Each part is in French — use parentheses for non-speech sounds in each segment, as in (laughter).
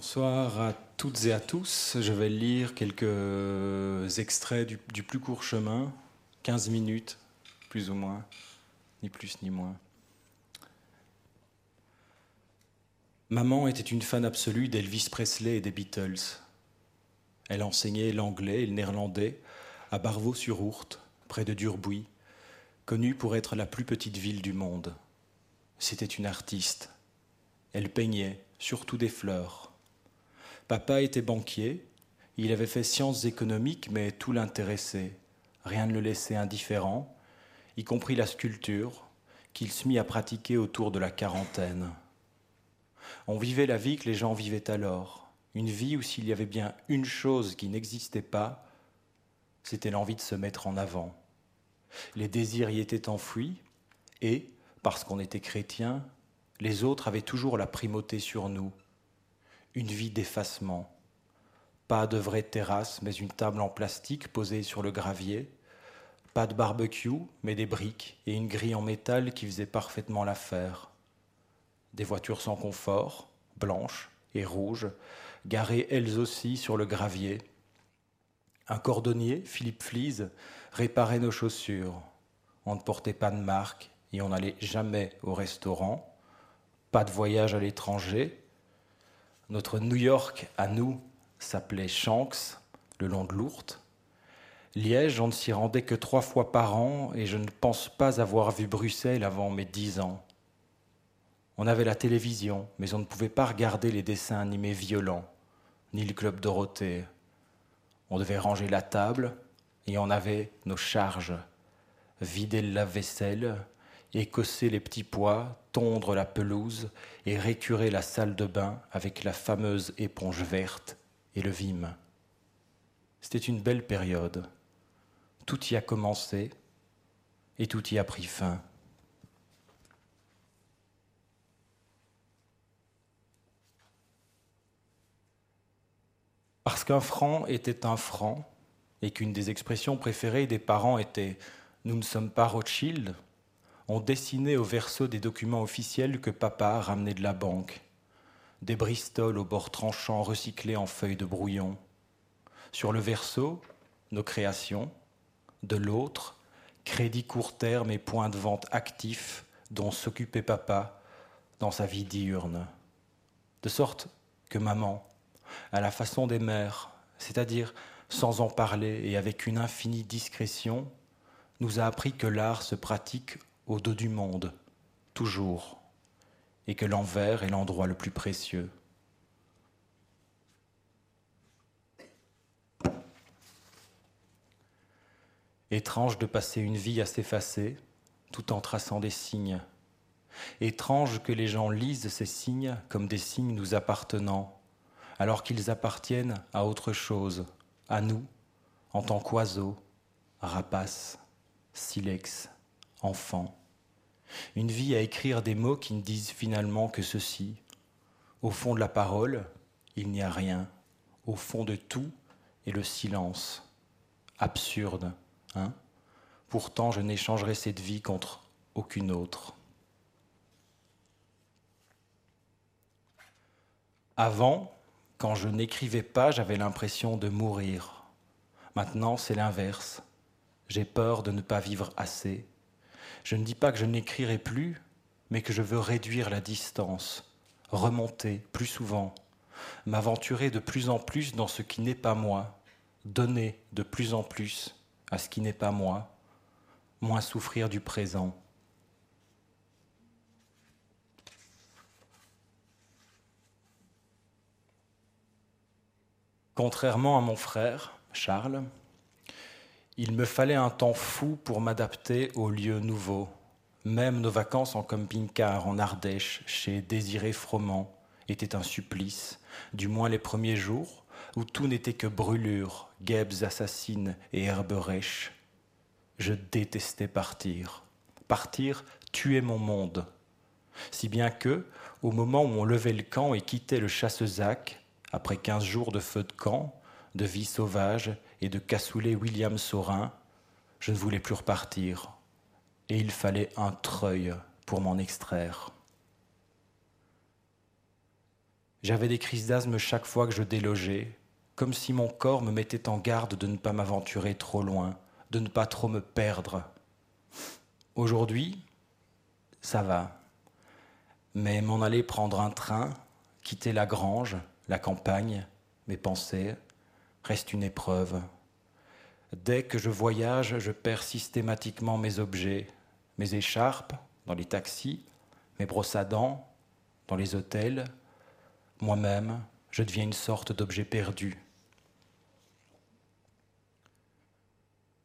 Bonsoir à toutes et à tous. Je vais lire quelques extraits du, plus court chemin, 15 minutes, plus ou moins, ni plus ni moins. Maman était une fan absolue d'Elvis Presley et des Beatles. Elle enseignait l'anglais et le néerlandais à Barvaux-sur-Ourthe, près de Durbuy, connue pour être la plus petite ville du monde. C'était une artiste. Elle peignait, surtout des fleurs. Papa était banquier, il avait fait sciences économiques, mais tout l'intéressait. Rien ne le laissait indifférent, y compris la sculpture, qu'il se mit à pratiquer autour de la quarantaine. On vivait la vie que les gens vivaient alors, une vie où s'il y avait bien une chose qui n'existait pas, c'était l'envie de se mettre en avant. Les désirs y étaient enfouis, et, parce qu'on était chrétien, les autres avaient toujours la primauté sur nous, une vie d'effacement. Pas de vraie terrasse, mais une table en plastique posée sur le gravier. Pas de barbecue, mais des briques et une grille en métal qui faisait parfaitement l'affaire. Des voitures sans confort, blanches et rouges, garées elles aussi sur le gravier. Un cordonnier, Philippe Fleeze, réparait nos chaussures. On ne portait pas de marque et on n'allait jamais au restaurant. Pas de voyage à l'étranger, notre New York à nous s'appelait Shanks, le long de l'Ourthe. Liège, on ne s'y rendait que trois fois par an et je ne pense pas avoir vu Bruxelles avant mes dix ans. On avait la télévision, mais on ne pouvait pas regarder les dessins animés violents, ni le club Dorothée. On devait ranger la table et on avait nos charges. Vider le lave-vaisselle, écosser les petits pois, tondre la pelouse et récurer la salle de bain avec la fameuse éponge verte et le vime. C'était une belle période. Tout y a commencé et tout y a pris fin. Parce qu'un franc était un franc et qu'une des expressions préférées des parents était Nous ne sommes pas Rothschild, on dessinait au verso des documents officiels que papa ramenait de la banque. Des Bristol au bord tranchant recyclés en feuilles de brouillon. Sur le verso, nos créations. De l'autre, crédit court terme et points de vente actifs dont s'occupait papa dans sa vie diurne. De sorte que maman, à la façon des mères, c'est-à-dire sans en parler et avec une infinie discrétion, nous a appris que l'art se pratique au dos du monde, toujours, et que l'envers est l'endroit le plus précieux. Étrange de passer une vie à s'effacer tout en traçant des signes. Étrange que les gens lisent ces signes comme des signes nous appartenant, alors qu'ils appartiennent à autre chose, à nous, en tant qu'oiseaux, rapaces, silex, enfants. Une vie à écrire des mots qui ne disent finalement que ceci. Au fond de la parole, il n'y a rien. Au fond de tout est le silence. Absurde, hein Pourtant, je n'échangerai cette vie contre aucune autre. Avant, quand je n'écrivais pas, j'avais l'impression de mourir. Maintenant, c'est l'inverse. J'ai peur de ne pas vivre assez je ne dis pas que je n'écrirai plus, mais que je veux réduire la distance, remonter plus souvent, m'aventurer de plus en plus dans ce qui n'est pas moi, donner de plus en plus à ce qui n'est pas moi, moins souffrir du présent. Contrairement à mon frère, Charles, il me fallait un temps fou pour m'adapter aux lieux nouveaux. Même nos vacances en camping-car en Ardèche, chez Désiré Froment, étaient un supplice, du moins les premiers jours, où tout n'était que brûlures, guêpes assassines et herbes rêches. Je détestais partir. Partir tuait mon monde. Si bien que, au moment où on levait le camp et quittait le chassezac, après quinze jours de feu de camp, de vie sauvage et de cassoulet William Saurin, je ne voulais plus repartir, et il fallait un treuil pour m'en extraire. J'avais des crises d'asthme chaque fois que je délogeais, comme si mon corps me mettait en garde de ne pas m'aventurer trop loin, de ne pas trop me perdre. Aujourd'hui, ça va. Mais m'en aller prendre un train, quitter la grange, la campagne, mes pensées, reste une épreuve. Dès que je voyage, je perds systématiquement mes objets, mes écharpes dans les taxis, mes brosses à dents dans les hôtels. Moi-même, je deviens une sorte d'objet perdu.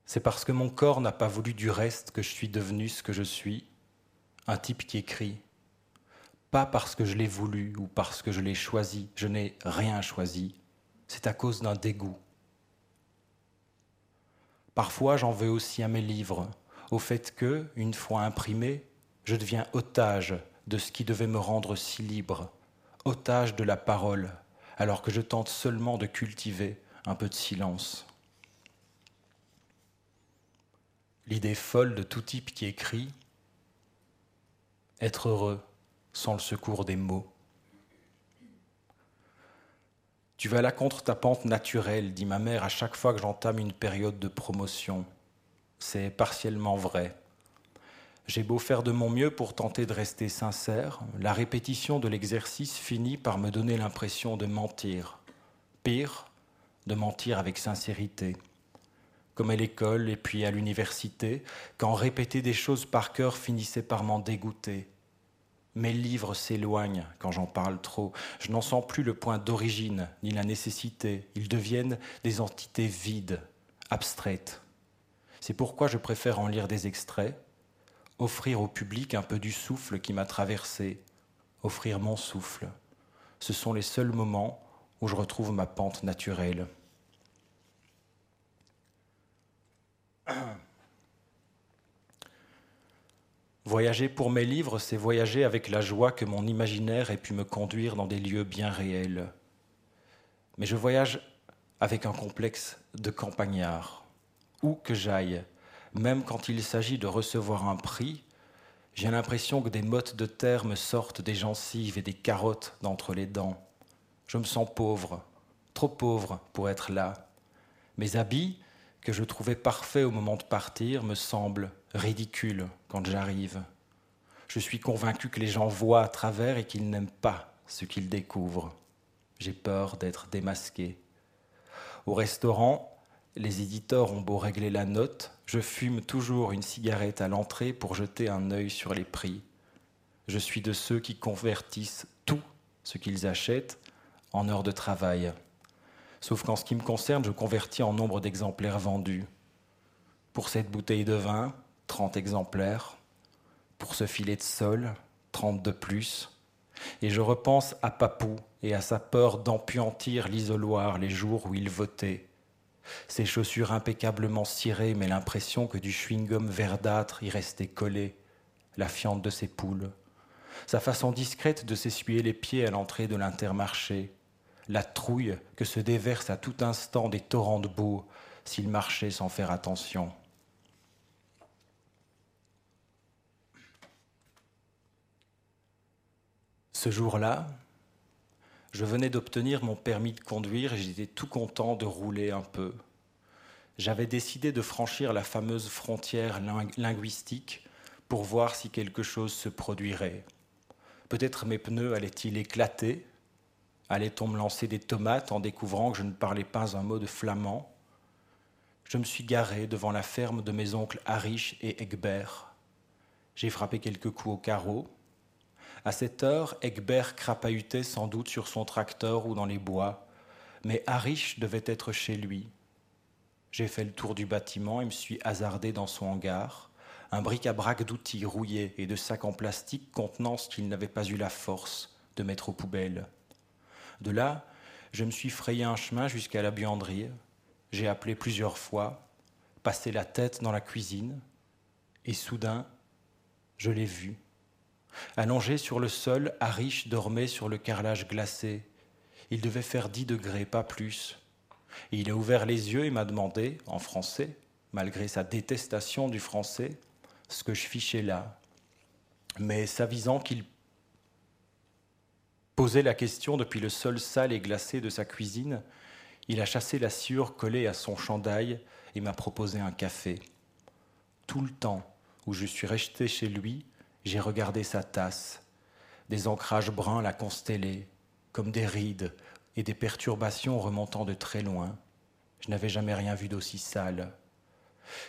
C'est parce que mon corps n'a pas voulu du reste que je suis devenu ce que je suis, un type qui écrit. Pas parce que je l'ai voulu ou parce que je l'ai choisi, je n'ai rien choisi. C'est à cause d'un dégoût. Parfois, j'en veux aussi à mes livres, au fait que, une fois imprimés, je deviens otage de ce qui devait me rendre si libre, otage de la parole, alors que je tente seulement de cultiver un peu de silence. L'idée folle de tout type qui écrit, être heureux sans le secours des mots. Tu vas là contre ta pente naturelle, dit ma mère à chaque fois que j'entame une période de promotion. C'est partiellement vrai. J'ai beau faire de mon mieux pour tenter de rester sincère, la répétition de l'exercice finit par me donner l'impression de mentir. Pire, de mentir avec sincérité. Comme à l'école et puis à l'université, quand répéter des choses par cœur finissait par m'en dégoûter. Mes livres s'éloignent quand j'en parle trop. Je n'en sens plus le point d'origine ni la nécessité. Ils deviennent des entités vides, abstraites. C'est pourquoi je préfère en lire des extraits, offrir au public un peu du souffle qui m'a traversé, offrir mon souffle. Ce sont les seuls moments où je retrouve ma pente naturelle. (clears throat) Voyager pour mes livres, c'est voyager avec la joie que mon imaginaire ait pu me conduire dans des lieux bien réels. Mais je voyage avec un complexe de campagnard. Où que j'aille, même quand il s'agit de recevoir un prix, j'ai l'impression que des mottes de terre me sortent des gencives et des carottes d'entre les dents. Je me sens pauvre, trop pauvre pour être là. Mes habits, que je trouvais parfaits au moment de partir, me semblent ridicule quand j'arrive. Je suis convaincu que les gens voient à travers et qu'ils n'aiment pas ce qu'ils découvrent. J'ai peur d'être démasqué. Au restaurant, les éditeurs ont beau régler la note, je fume toujours une cigarette à l'entrée pour jeter un œil sur les prix. Je suis de ceux qui convertissent tout ce qu'ils achètent en heures de travail. Sauf qu'en ce qui me concerne, je convertis en nombre d'exemplaires vendus. Pour cette bouteille de vin, 30 exemplaires. Pour ce filet de sol, 30 de plus. Et je repense à Papou et à sa peur d'empuantir l'isoloir les jours où il votait. Ses chaussures impeccablement cirées, mais l'impression que du chewing-gum verdâtre y restait collé, la fiente de ses poules. Sa façon discrète de s'essuyer les pieds à l'entrée de l'intermarché, la trouille que se déversent à tout instant des torrents de boue s'il marchait sans faire attention. Ce jour-là, je venais d'obtenir mon permis de conduire et j'étais tout content de rouler un peu. J'avais décidé de franchir la fameuse frontière linguistique pour voir si quelque chose se produirait. Peut-être mes pneus allaient-ils éclater? Allait-on me lancer des tomates en découvrant que je ne parlais pas un mot de flamand? Je me suis garé devant la ferme de mes oncles Harish et Egbert. J'ai frappé quelques coups au carreau, à cette heure, Egbert crapahutait sans doute sur son tracteur ou dans les bois, mais Harish devait être chez lui. J'ai fait le tour du bâtiment et me suis hasardé dans son hangar, un bric-à-brac d'outils rouillés et de sacs en plastique contenant ce qu'il n'avait pas eu la force de mettre aux poubelles. De là, je me suis frayé un chemin jusqu'à la buanderie. J'ai appelé plusieurs fois, passé la tête dans la cuisine, et soudain, je l'ai vu. Allongé sur le sol, Harish dormait sur le carrelage glacé. Il devait faire dix degrés, pas plus. Il a ouvert les yeux et m'a demandé, en français, malgré sa détestation du français, ce que je fichais là. Mais s'avisant qu'il Posé la question depuis le sol sale et glacé de sa cuisine, il a chassé la sciure collée à son chandail et m'a proposé un café. Tout le temps où je suis resté chez lui, j'ai regardé sa tasse. Des ancrages bruns la constellaient, comme des rides et des perturbations remontant de très loin. Je n'avais jamais rien vu d'aussi sale.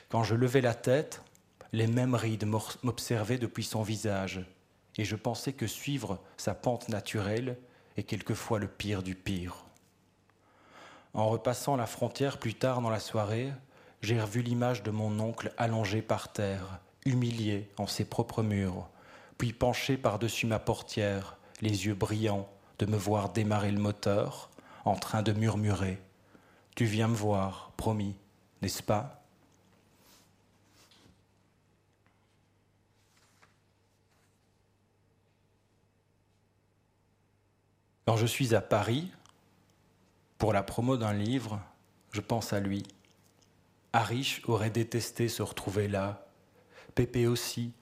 Quand je levais la tête, les mêmes rides m'observaient depuis son visage, et je pensais que suivre sa pente naturelle est quelquefois le pire du pire. En repassant la frontière plus tard dans la soirée, j'ai revu l'image de mon oncle allongé par terre, humilié en ses propres murs, puis penché par-dessus ma portière, les yeux brillants, de me voir démarrer le moteur, en train de murmurer Tu viens me voir, promis, n'est-ce pas? Quand je suis à Paris, pour la promo d'un livre, je pense à lui. Arish aurait détesté se retrouver là. Pépé aussi,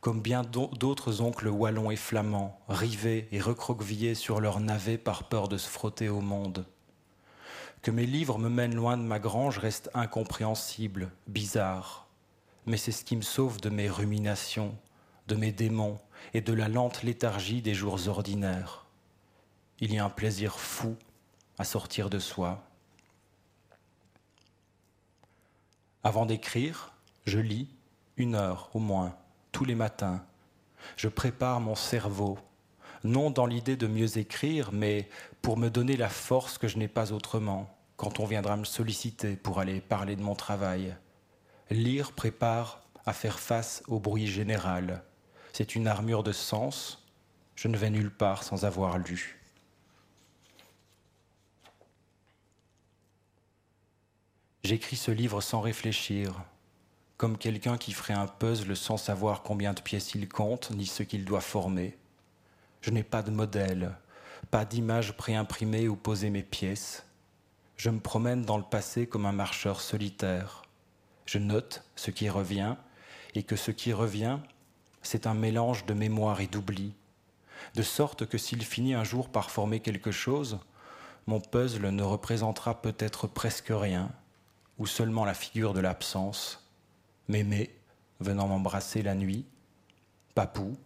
comme bien d'autres oncles wallons et flamands, rivés et recroquevillés sur leur navet par peur de se frotter au monde. Que mes livres me mènent loin de ma grange reste incompréhensible, bizarre. Mais c'est ce qui me sauve de mes ruminations, de mes démons et de la lente léthargie des jours ordinaires il y a un plaisir fou à sortir de soi. Avant d'écrire, je lis une heure au moins, tous les matins. Je prépare mon cerveau, non dans l'idée de mieux écrire, mais pour me donner la force que je n'ai pas autrement, quand on viendra me solliciter pour aller parler de mon travail. Lire prépare à faire face au bruit général. C'est une armure de sens. Je ne vais nulle part sans avoir lu. J'écris ce livre sans réfléchir, comme quelqu'un qui ferait un puzzle sans savoir combien de pièces il compte ni ce qu'il doit former. Je n'ai pas de modèle, pas d'image préimprimée où poser mes pièces. Je me promène dans le passé comme un marcheur solitaire. Je note ce qui revient, et que ce qui revient, c'est un mélange de mémoire et d'oubli, de sorte que s'il finit un jour par former quelque chose, mon puzzle ne représentera peut-être presque rien, ou seulement la figure de l'absence, mémé venant m'embrasser la nuit, papou,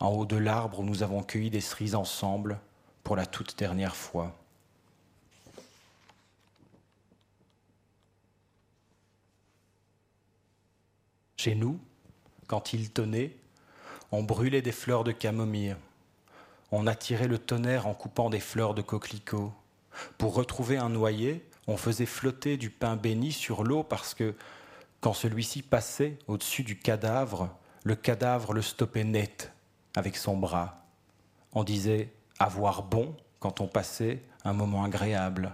en haut de l'arbre où nous avons cueilli des cerises ensemble pour la toute dernière fois. Chez nous, quand il tenait, on brûlait des fleurs de camomille, on attirait le tonnerre en coupant des fleurs de coquelicot. Pour retrouver un noyer, on faisait flotter du pain béni sur l'eau parce que quand celui-ci passait au-dessus du cadavre, le cadavre le stoppait net avec son bras. On disait avoir bon quand on passait un moment agréable.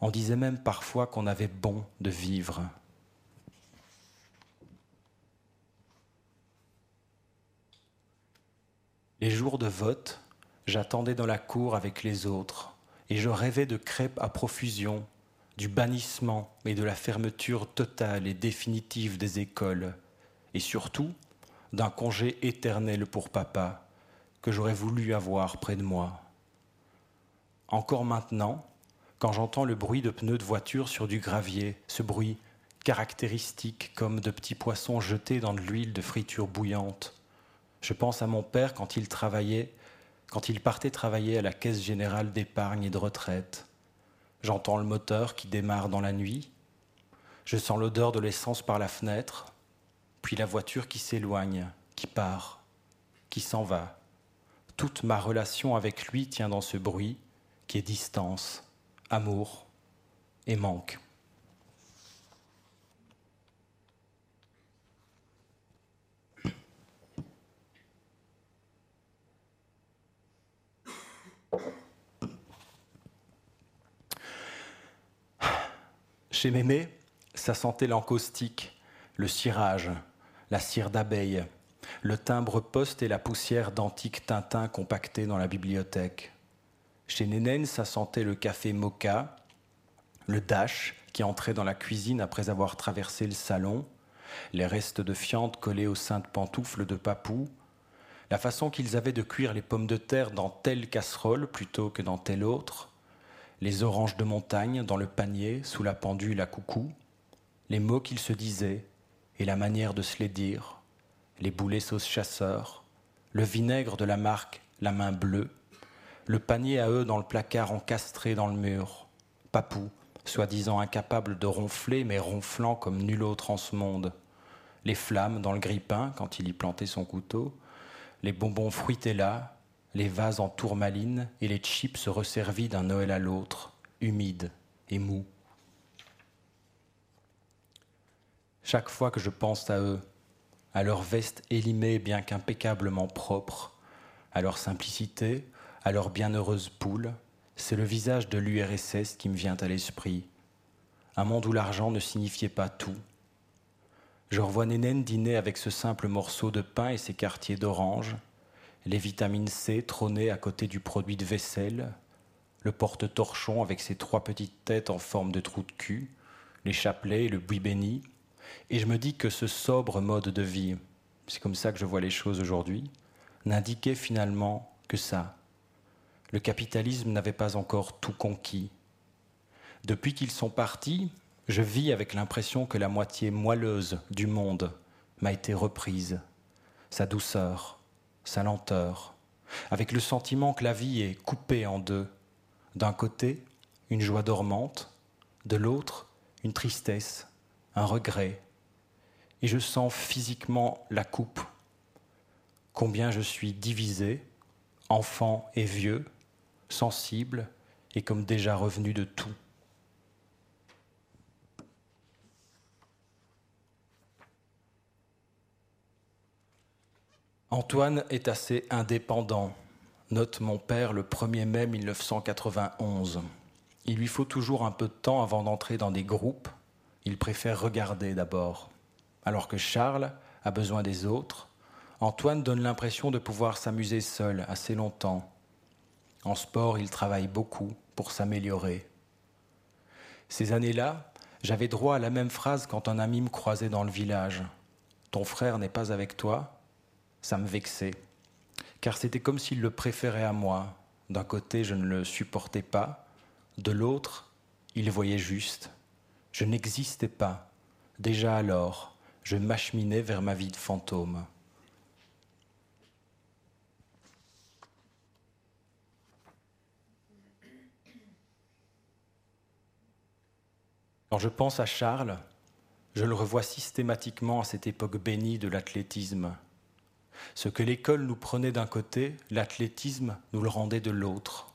On disait même parfois qu'on avait bon de vivre. Les jours de vote, j'attendais dans la cour avec les autres, et je rêvais de crêpes à profusion du bannissement et de la fermeture totale et définitive des écoles, et surtout d'un congé éternel pour papa que j'aurais voulu avoir près de moi. Encore maintenant, quand j'entends le bruit de pneus de voiture sur du gravier, ce bruit caractéristique comme de petits poissons jetés dans de l'huile de friture bouillante, je pense à mon père quand il travaillait, quand il partait travailler à la Caisse générale d'épargne et de retraite J'entends le moteur qui démarre dans la nuit. Je sens l'odeur de l'essence par la fenêtre, puis la voiture qui s'éloigne, qui part, qui s'en va. Toute ma relation avec lui tient dans ce bruit qui est distance, amour et manque. Chez Mémé, ça sentait l'encaustique, le cirage, la cire d'abeille, le timbre poste et la poussière d'antiques Tintin compactés dans la bibliothèque. Chez Nénène, ça sentait le café mocha, le dash qui entrait dans la cuisine après avoir traversé le salon, les restes de fientes collés aux saintes pantoufles de papou, la façon qu'ils avaient de cuire les pommes de terre dans telle casserole plutôt que dans telle autre, les oranges de montagne dans le panier sous la pendule à coucou, les mots qu'ils se disaient et la manière de se les dire, les boulets sauce chasseur, le vinaigre de la marque La main bleue, le panier à eux dans le placard encastré dans le mur, Papou, soi-disant incapable de ronfler mais ronflant comme nul autre en ce monde, les flammes dans le grille-pain quand il y plantait son couteau, les bonbons fruités là, les vases en tourmaline et les chips resservis d'un Noël à l'autre, humides et mous. Chaque fois que je pense à eux, à leur veste élimée bien qu'impeccablement propre, à leur simplicité, à leur bienheureuse poule, c'est le visage de l'URSS qui me vient à l'esprit. Un monde où l'argent ne signifiait pas tout. Je revois Nénène dîner avec ce simple morceau de pain et ses quartiers d'orange, les vitamines C trôner à côté du produit de vaisselle, le porte-torchon avec ses trois petites têtes en forme de trou de cul, les chapelets et le buis béni, et je me dis que ce sobre mode de vie, c'est comme ça que je vois les choses aujourd'hui, n'indiquait finalement que ça. Le capitalisme n'avait pas encore tout conquis. Depuis qu'ils sont partis, je vis avec l'impression que la moitié moelleuse du monde m'a été reprise, sa douceur, sa lenteur, avec le sentiment que la vie est coupée en deux. D'un côté, une joie dormante, de l'autre, une tristesse, un regret, et je sens physiquement la coupe, combien je suis divisé, enfant et vieux, sensible et comme déjà revenu de tout. Antoine est assez indépendant, note mon père le 1er mai 1991. Il lui faut toujours un peu de temps avant d'entrer dans des groupes, il préfère regarder d'abord. Alors que Charles a besoin des autres, Antoine donne l'impression de pouvoir s'amuser seul assez longtemps. En sport, il travaille beaucoup pour s'améliorer. Ces années-là, j'avais droit à la même phrase quand un ami me croisait dans le village. Ton frère n'est pas avec toi Ça me vexait, car c'était comme s'il le préférait à moi. D'un côté, je ne le supportais pas, de l'autre, il voyait juste. Je n'existais pas. Déjà alors, je m'acheminais vers ma vie de fantôme. Quand je pense à Charles, je le revois systématiquement à cette époque bénie de l'athlétisme. Ce que l'école nous prenait d'un côté, l'athlétisme nous le rendait de l'autre.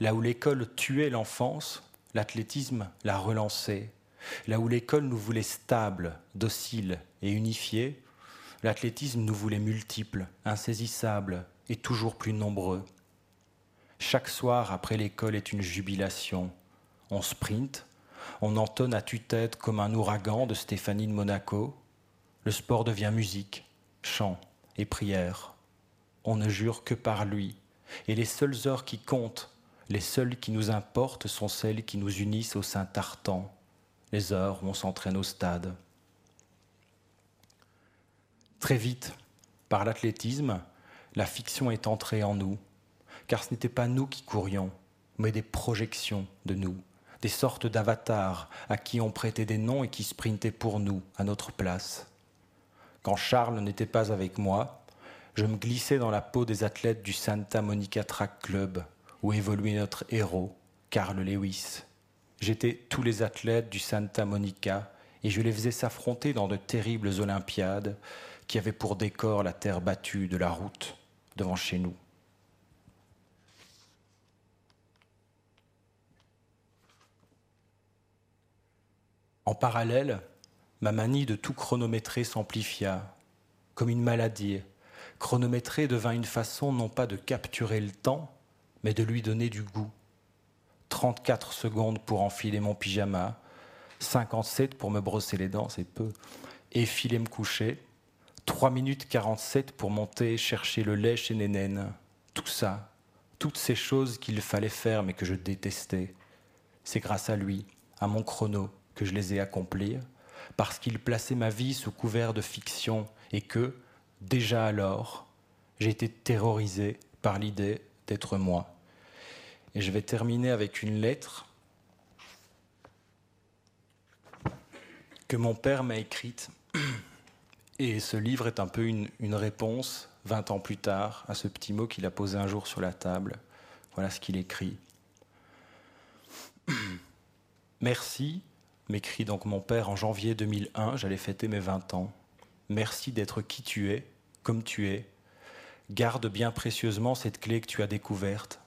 Là où l'école tuait l'enfance, l'athlétisme l'a relancé. Là où l'école nous voulait stable, docile et unifié, l'athlétisme nous voulait multiples, insaisissables et toujours plus nombreux. Chaque soir après l'école est une jubilation. On sprint, on entonne à tue-tête comme un ouragan de Stéphanie de Monaco. Le sport devient musique, chant et prière. On ne jure que par lui. Et les seules heures qui comptent les seules qui nous importent sont celles qui nous unissent au sein tartan, les heures où on s'entraîne au stade. Très vite, par l'athlétisme, la fiction est entrée en nous, car ce n'était pas nous qui courions, mais des projections de nous, des sortes d'avatars à qui on prêtait des noms et qui sprintaient pour nous, à notre place. Quand Charles n'était pas avec moi, je me glissais dans la peau des athlètes du Santa Monica Track Club, où évoluait notre héros, Carl Lewis. J'étais tous les athlètes du Santa Monica et je les faisais s'affronter dans de terribles Olympiades qui avaient pour décor la terre battue de la route devant chez nous. En parallèle, ma manie de tout chronométrer s'amplifia, comme une maladie. Chronométrer devint une façon non pas de capturer le temps, mais de lui donner du goût. 34 secondes pour enfiler mon pyjama, 57 pour me brosser les dents, c'est peu, et filer me coucher, 3 minutes 47 pour monter chercher le lait chez Nénène. Tout ça, toutes ces choses qu'il fallait faire mais que je détestais, c'est grâce à lui, à mon chrono, que je les ai accomplies, parce qu'il plaçait ma vie sous couvert de fiction et que, déjà alors, J'ai été terrorisé par l'idée d'être moi. Et je vais terminer avec une lettre que mon père m'a écrite. (clears throat) Et ce livre est un peu une, une réponse, 20 ans plus tard, à ce petit mot qu'il a posé un jour sur la table. Voilà ce qu'il écrit. (clears throat) Merci, m'écrit donc mon père en janvier 2001, j'allais fêter mes 20 ans. Merci d'être qui tu es, comme tu es. Garde bien précieusement cette clé que tu as découverte,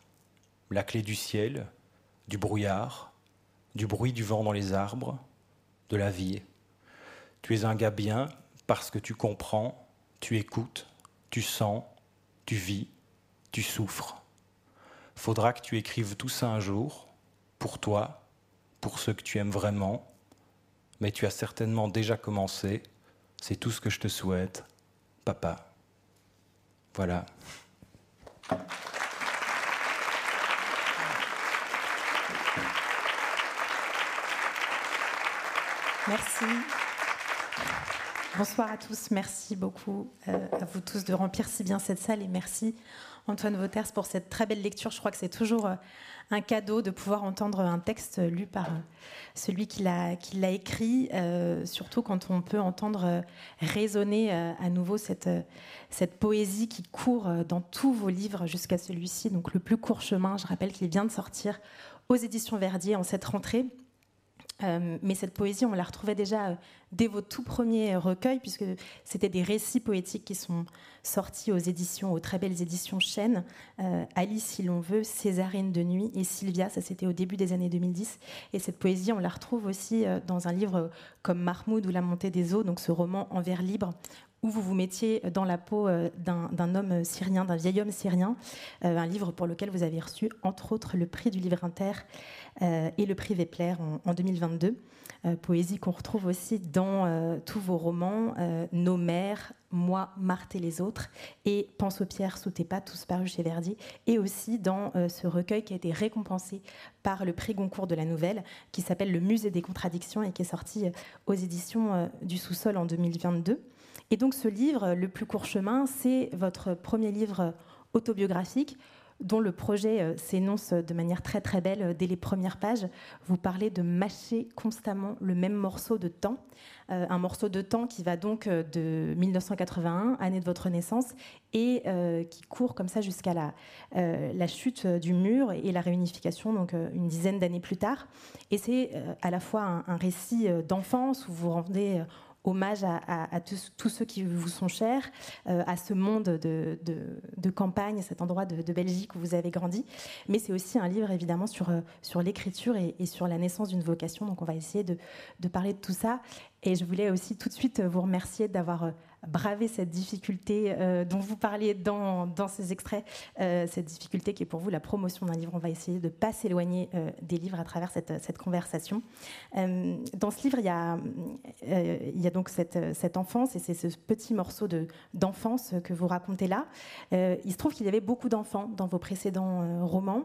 la clé du ciel, du brouillard, du bruit du vent dans les arbres, de la vie. Tu es un gars bien parce que tu comprends, tu écoutes, tu sens, tu vis, tu souffres. Faudra que tu écrives tout ça un jour, pour toi, pour ceux que tu aimes vraiment, mais tu as certainement déjà commencé. C'est tout ce que je te souhaite, papa. Voilà. Merci. Bonsoir à tous. Merci beaucoup euh, à vous tous de remplir si bien cette salle et merci Antoine Vauters pour cette très belle lecture. Je crois que c'est toujours euh, un cadeau de pouvoir entendre un texte lu par euh, celui qui l'a écrit, surtout quand on peut entendre résonner à nouveau cette, cette poésie qui court dans tous vos livres jusqu'à celui-ci, donc le plus court chemin. Je rappelle qu'il vient de sortir aux éditions Verdier en cette rentrée. Euh, mais cette poésie, on la retrouvait déjà euh, dès vos tout premiers recueils, puisque c'était des récits poétiques qui sont sortis aux éditions, aux très belles éditions Chênes. Euh, Alice, si l'on veut, Césarine de nuit et Sylvia, ça c'était au début des années 2010. Et cette poésie, on la retrouve aussi dans un livre comme Mahmoud ou La montée des eaux, donc ce roman en vers libre, où vous vous mettiez dans la peau d'un homme syrien, d'un vieil homme syrien, un livre pour lequel vous avez reçu, entre autres, le prix du livre inter euh, et le prix Vepler en, 2022. Euh, poésie qu'on retrouve aussi dans euh, tous vos romans, Nos mères, Moi, Marthe et les autres, et Pense aux pierres sous tes pas, tous parus chez Verdi, et aussi dans ce recueil qui a été récompensé par le prix Goncourt de la Nouvelle, qui s'appelle Le Musée des contradictions et qui est sorti aux éditions du Sous-sol en 2022. Et donc ce livre, Le plus court chemin, c'est votre premier livre autobiographique dont le projet euh, s'énonce de manière très très belle euh, dès les premières pages. Vous parlez de mâcher constamment le même morceau de temps, euh, un morceau de temps qui va donc de 1981, année de votre naissance, et qui court comme ça jusqu'à la, chute du mur et la réunification, donc une dizaine d'années plus tard. Et c'est à la fois un, un récit d'enfance où vous rendez hommage à, tous, ceux qui vous sont chers, euh, à ce monde de, campagne, cet endroit de, Belgique où vous avez grandi. Mais c'est aussi un livre évidemment sur, euh, l'écriture et, et, sur la naissance d'une vocation. Donc on va essayer de, parler de tout ça. Et je voulais aussi tout de suite vous remercier d'avoir euh, braver cette difficulté euh, dont vous parliez dans, dans ces extraits, euh, cette difficulté qui est pour vous la promotion d'un livre. On va essayer de ne pas s'éloigner euh, des livres à travers cette, cette conversation. dans ce livre, il y a, y a donc cette, cette enfance et c'est ce petit morceau d'enfance que vous racontez là. il se trouve qu'il y avait beaucoup d'enfants dans vos précédents romans.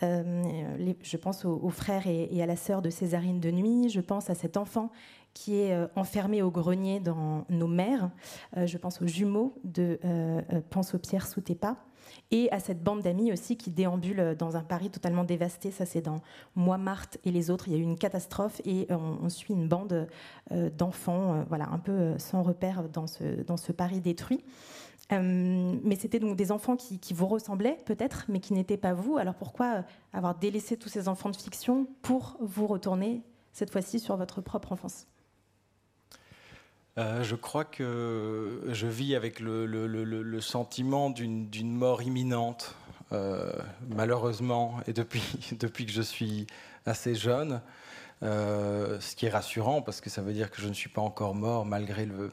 je pense aux, frères et, et, à la sœur de Césarine de Nuit. Je pense à cet enfant qui est euh, enfermé au grenier dans nos mers. Euh, je pense aux jumeaux de euh, Pense aux pierres sous tes pas. Et à cette bande d'amis aussi qui déambule dans un Paris totalement dévasté. Ça, c'est dans Moi, Marthe et les autres. Il y a eu une catastrophe et on, suit une bande d'enfants, voilà, un peu sans repère dans ce, Paris détruit. mais c'était donc des enfants qui vous ressemblaient peut-être, mais qui n'étaient pas vous. Alors pourquoi avoir délaissé tous ces enfants de fiction pour vous retourner cette fois-ci sur votre propre enfance? Euh, je crois que je vis avec le, sentiment d'une mort imminente, euh, malheureusement, et (laughs) depuis, que je suis assez jeune, euh, ce qui est rassurant parce que ça veut dire que je ne suis pas encore mort malgré le,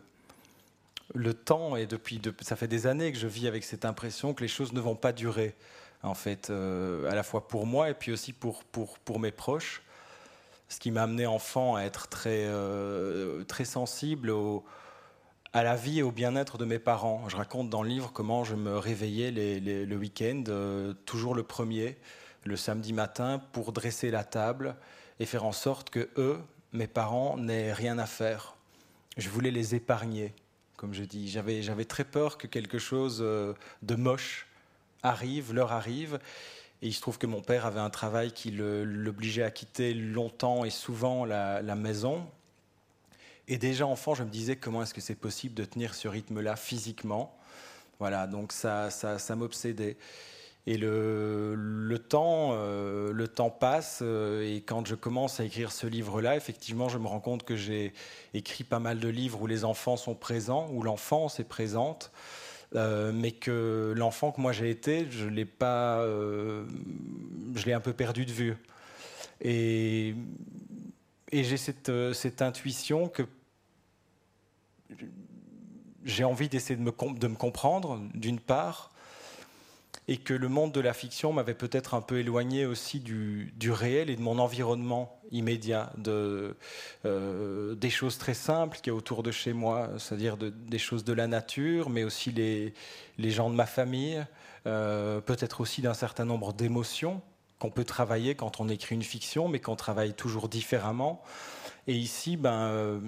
le temps, et depuis, ça fait des années que je vis avec cette impression que les choses ne vont pas durer, en fait, à la fois pour moi et puis aussi pour mes proches ce qui m'a amené enfant à être très, euh, très sensible à la vie et au bien-être de mes parents. Je raconte dans le livre comment je me réveillais le week-end, euh, toujours le premier, le samedi matin, pour dresser la table et faire en sorte que eux, mes parents, n'aient rien à faire. Je voulais les épargner comme je dis. J'avais, j'avais très peur que quelque chose euh, de moche arrive, leur arrive. Et il se trouve que mon père avait un travail qui l'obligeait à quitter longtemps et souvent la, maison. Et déjà enfant, je me disais comment est-ce que c'est possible de tenir ce rythme-là physiquement? Voilà, donc ça, ça, m'obsédait. Et le, le temps, euh, le temps passe, euh, et quand je commence à écrire ce livre-là, effectivement, je me rends compte que j'ai écrit pas mal de livres où les enfants sont présents, où l'enfance est présente, euh, mais que l'enfant que moi j'ai été, je l'ai pas, je l'ai un peu perdu de vue. Et, j'ai cette, cette intuition que j'ai envie d'essayer de me comprendre, d'une part, et que le monde de la fiction m'avait peut-être un peu éloigné aussi du, réel et de mon environnement immédiat, de, euh, des choses très simples qui est autour de chez moi, c'est-à-dire des choses de la nature, mais aussi les, les gens de ma famille, euh, peut-être aussi d'un certain nombre d'émotions qu'on peut travailler quand on écrit une fiction, mais qu'on travaille toujours différemment. Et ici, ben, euh,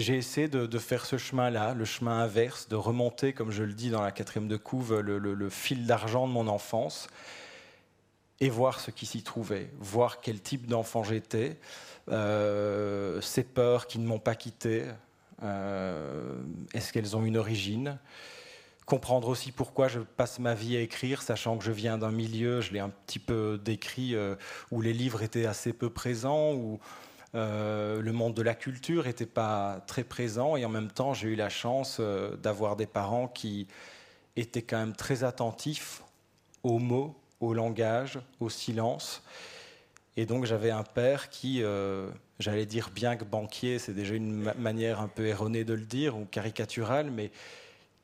j'ai essayé de, faire ce chemin-là, le chemin inverse, de remonter, comme je le dis dans la quatrième de couve, le, fil d'argent de mon enfance et voir ce qui s'y trouvait, voir quel type d'enfant j'étais, euh, ces peurs qui ne m'ont pas quitté, euh, est-ce qu'elles ont une origine? Comprendre aussi pourquoi je passe ma vie à écrire, sachant que je viens d'un milieu, je l'ai un petit peu décrit, euh, où les livres étaient assez peu présents, où euh, le monde de la culture n'était pas très présent et en même temps j'ai eu la chance euh, d'avoir des parents qui étaient quand même très attentifs aux mots, au langage, au silence. Et donc j'avais un père qui, euh, j'allais dire bien que banquier, c'est déjà une manière un peu erronée de le dire ou caricaturale, mais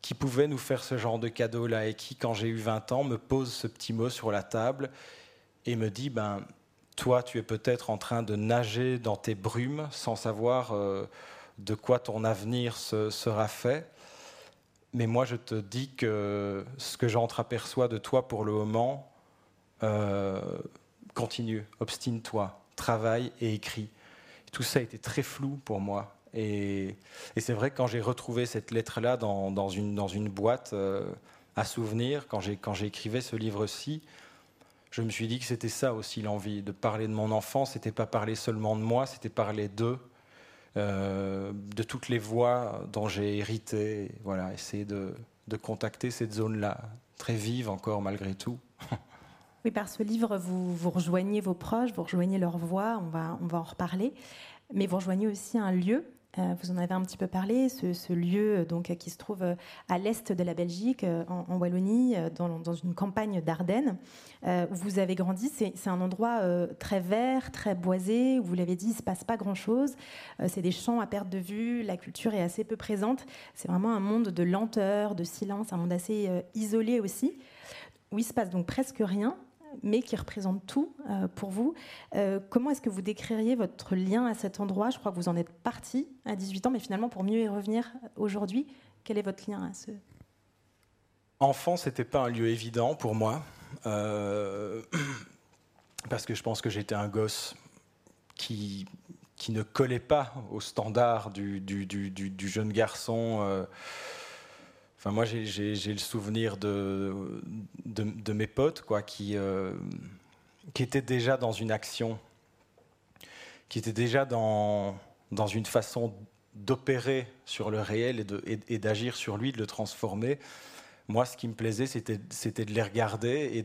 qui pouvait nous faire ce genre de cadeau-là et qui, quand j'ai eu 20 ans, me pose ce petit mot sur la table et me dit, ben, toi, tu es peut-être en train de nager dans tes brumes sans savoir euh, de quoi ton avenir sera fait. Mais moi, je te dis que ce que j'entreaperçois de toi pour le moment, euh, continue, obstine-toi, travaille et écris. Tout ça a été très flou pour moi. Et, c'est vrai que quand j'ai retrouvé cette lettre-là dans, une, boîte euh, à souvenirs, quand j'écrivais ce livre-ci, je me suis dit que c'était ça aussi l'envie, de parler de mon enfance, c'était pas parler seulement de moi, c'était parler d'eux, euh, de toutes les voix dont j'ai hérité, voilà, essayer de, contacter cette zone-là, très vive encore malgré tout. (laughs) Oui, par ce livre, vous, vous rejoignez vos proches, vous rejoignez leur voix, on va, on va en reparler, mais vous rejoignez aussi un lieu vous en avez un petit peu parlé, ce, lieu euh, donc, qui se trouve euh, à l'est de la Belgique, en, Wallonie, dans, une campagne d'Ardennes, où vous avez grandi. C'est un endroit très vert, très boisé, où vous l'avez dit, il ne se passe pas grand-chose. c'est des champs à perte de vue, la culture est assez peu présente. C'est vraiment un monde de lenteur, de silence, un monde assez isolé aussi, où il se passe donc presque rien, mais qui représente tout euh, pour vous. Euh, comment est-ce que vous décririez votre lien à cet endroit? Je crois que vous en êtes parti à 18 ans, mais finalement, pour mieux y revenir aujourd'hui, quel est votre lien à ce... Enfant, c'était pas un lieu évident pour moi, euh, (clears throat) parce que je pense que j'étais un gosse qui, ne collait pas aux standards du jeune garçon moi, j'ai le souvenir de, de, mes potes quoi, qui, euh, qui étaient déjà dans une action, qui étaient déjà dans, dans une façon d'opérer sur le réel et d'agir sur lui, de le transformer. Moi, ce qui me plaisait, c'était de les regarder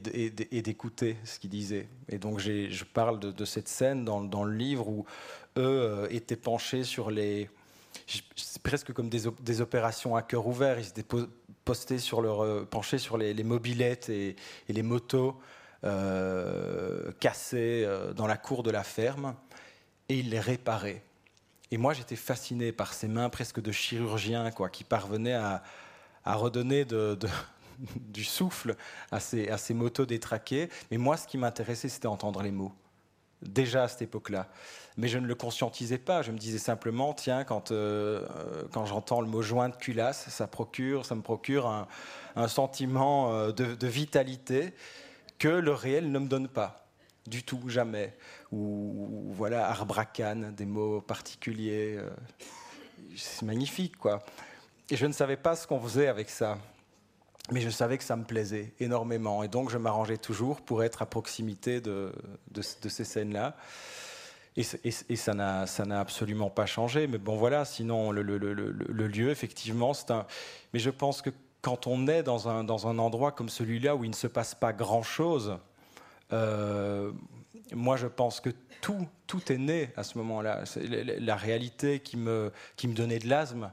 et d'écouter ce qu'ils disaient. Et donc, je parle de, cette scène dans, dans, le livre où eux euh, étaient penchés sur les, c'est presque comme des, opérations à cœur ouvert. Ils étaient postés sur leur, euh, penchés sur les, mobilettes et, les motos euh, cassées euh, dans la cour de la ferme et ils les réparaient. Et moi, j'étais fasciné par ces mains presque de chirurgien, quoi, qui parvenaient à, redonner (laughs) du souffle à ces, à ces motos détraquées. Mais moi, ce qui m'intéressait, c'était entendre les mots déjà à cette époque-là. Mais je ne le conscientisais pas. Je me disais simplement, tiens, quand, euh, euh, quand j'entends le mot joint de culasse, ça, procure, ça me procure un, sentiment euh, de, vitalité que le réel ne me donne pas. Du tout, jamais. Ou, voilà, arbracane, des mots particuliers. c'est magnifique, quoi. et je ne savais pas ce qu'on faisait avec ça. Mais je savais que ça me plaisait énormément. Et donc, je m'arrangeais toujours pour être à proximité de, ces scènes-là. Et, ça n'a absolument pas changé. Mais bon, voilà, sinon, le, lieu, effectivement, c'est un. Mais je pense que quand on est dans un, endroit comme celui-là où il ne se passe pas grand-chose, euh, moi, je pense que tout, tout est né à ce moment-là. La réalité qui me, qui me donnait de l'asthme,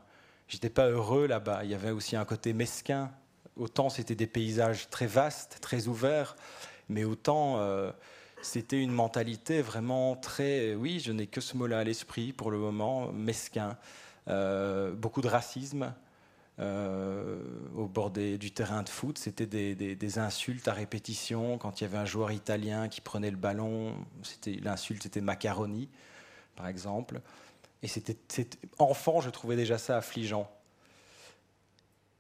j'étais pas heureux là-bas. Il y avait aussi un côté mesquin. Autant c'était des paysages très vastes, très ouverts, mais autant euh, c'était une mentalité vraiment très, oui, je n'ai que ce mot-là à l'esprit pour le moment, mesquin. Euh, beaucoup de racisme, euh, au bord du terrain de foot. C'était des, insultes à répétition. Quand il y avait un joueur italien qui prenait le ballon, l'insulte c'était macaroni, par exemple. Et c'était enfant, je trouvais déjà ça affligeant.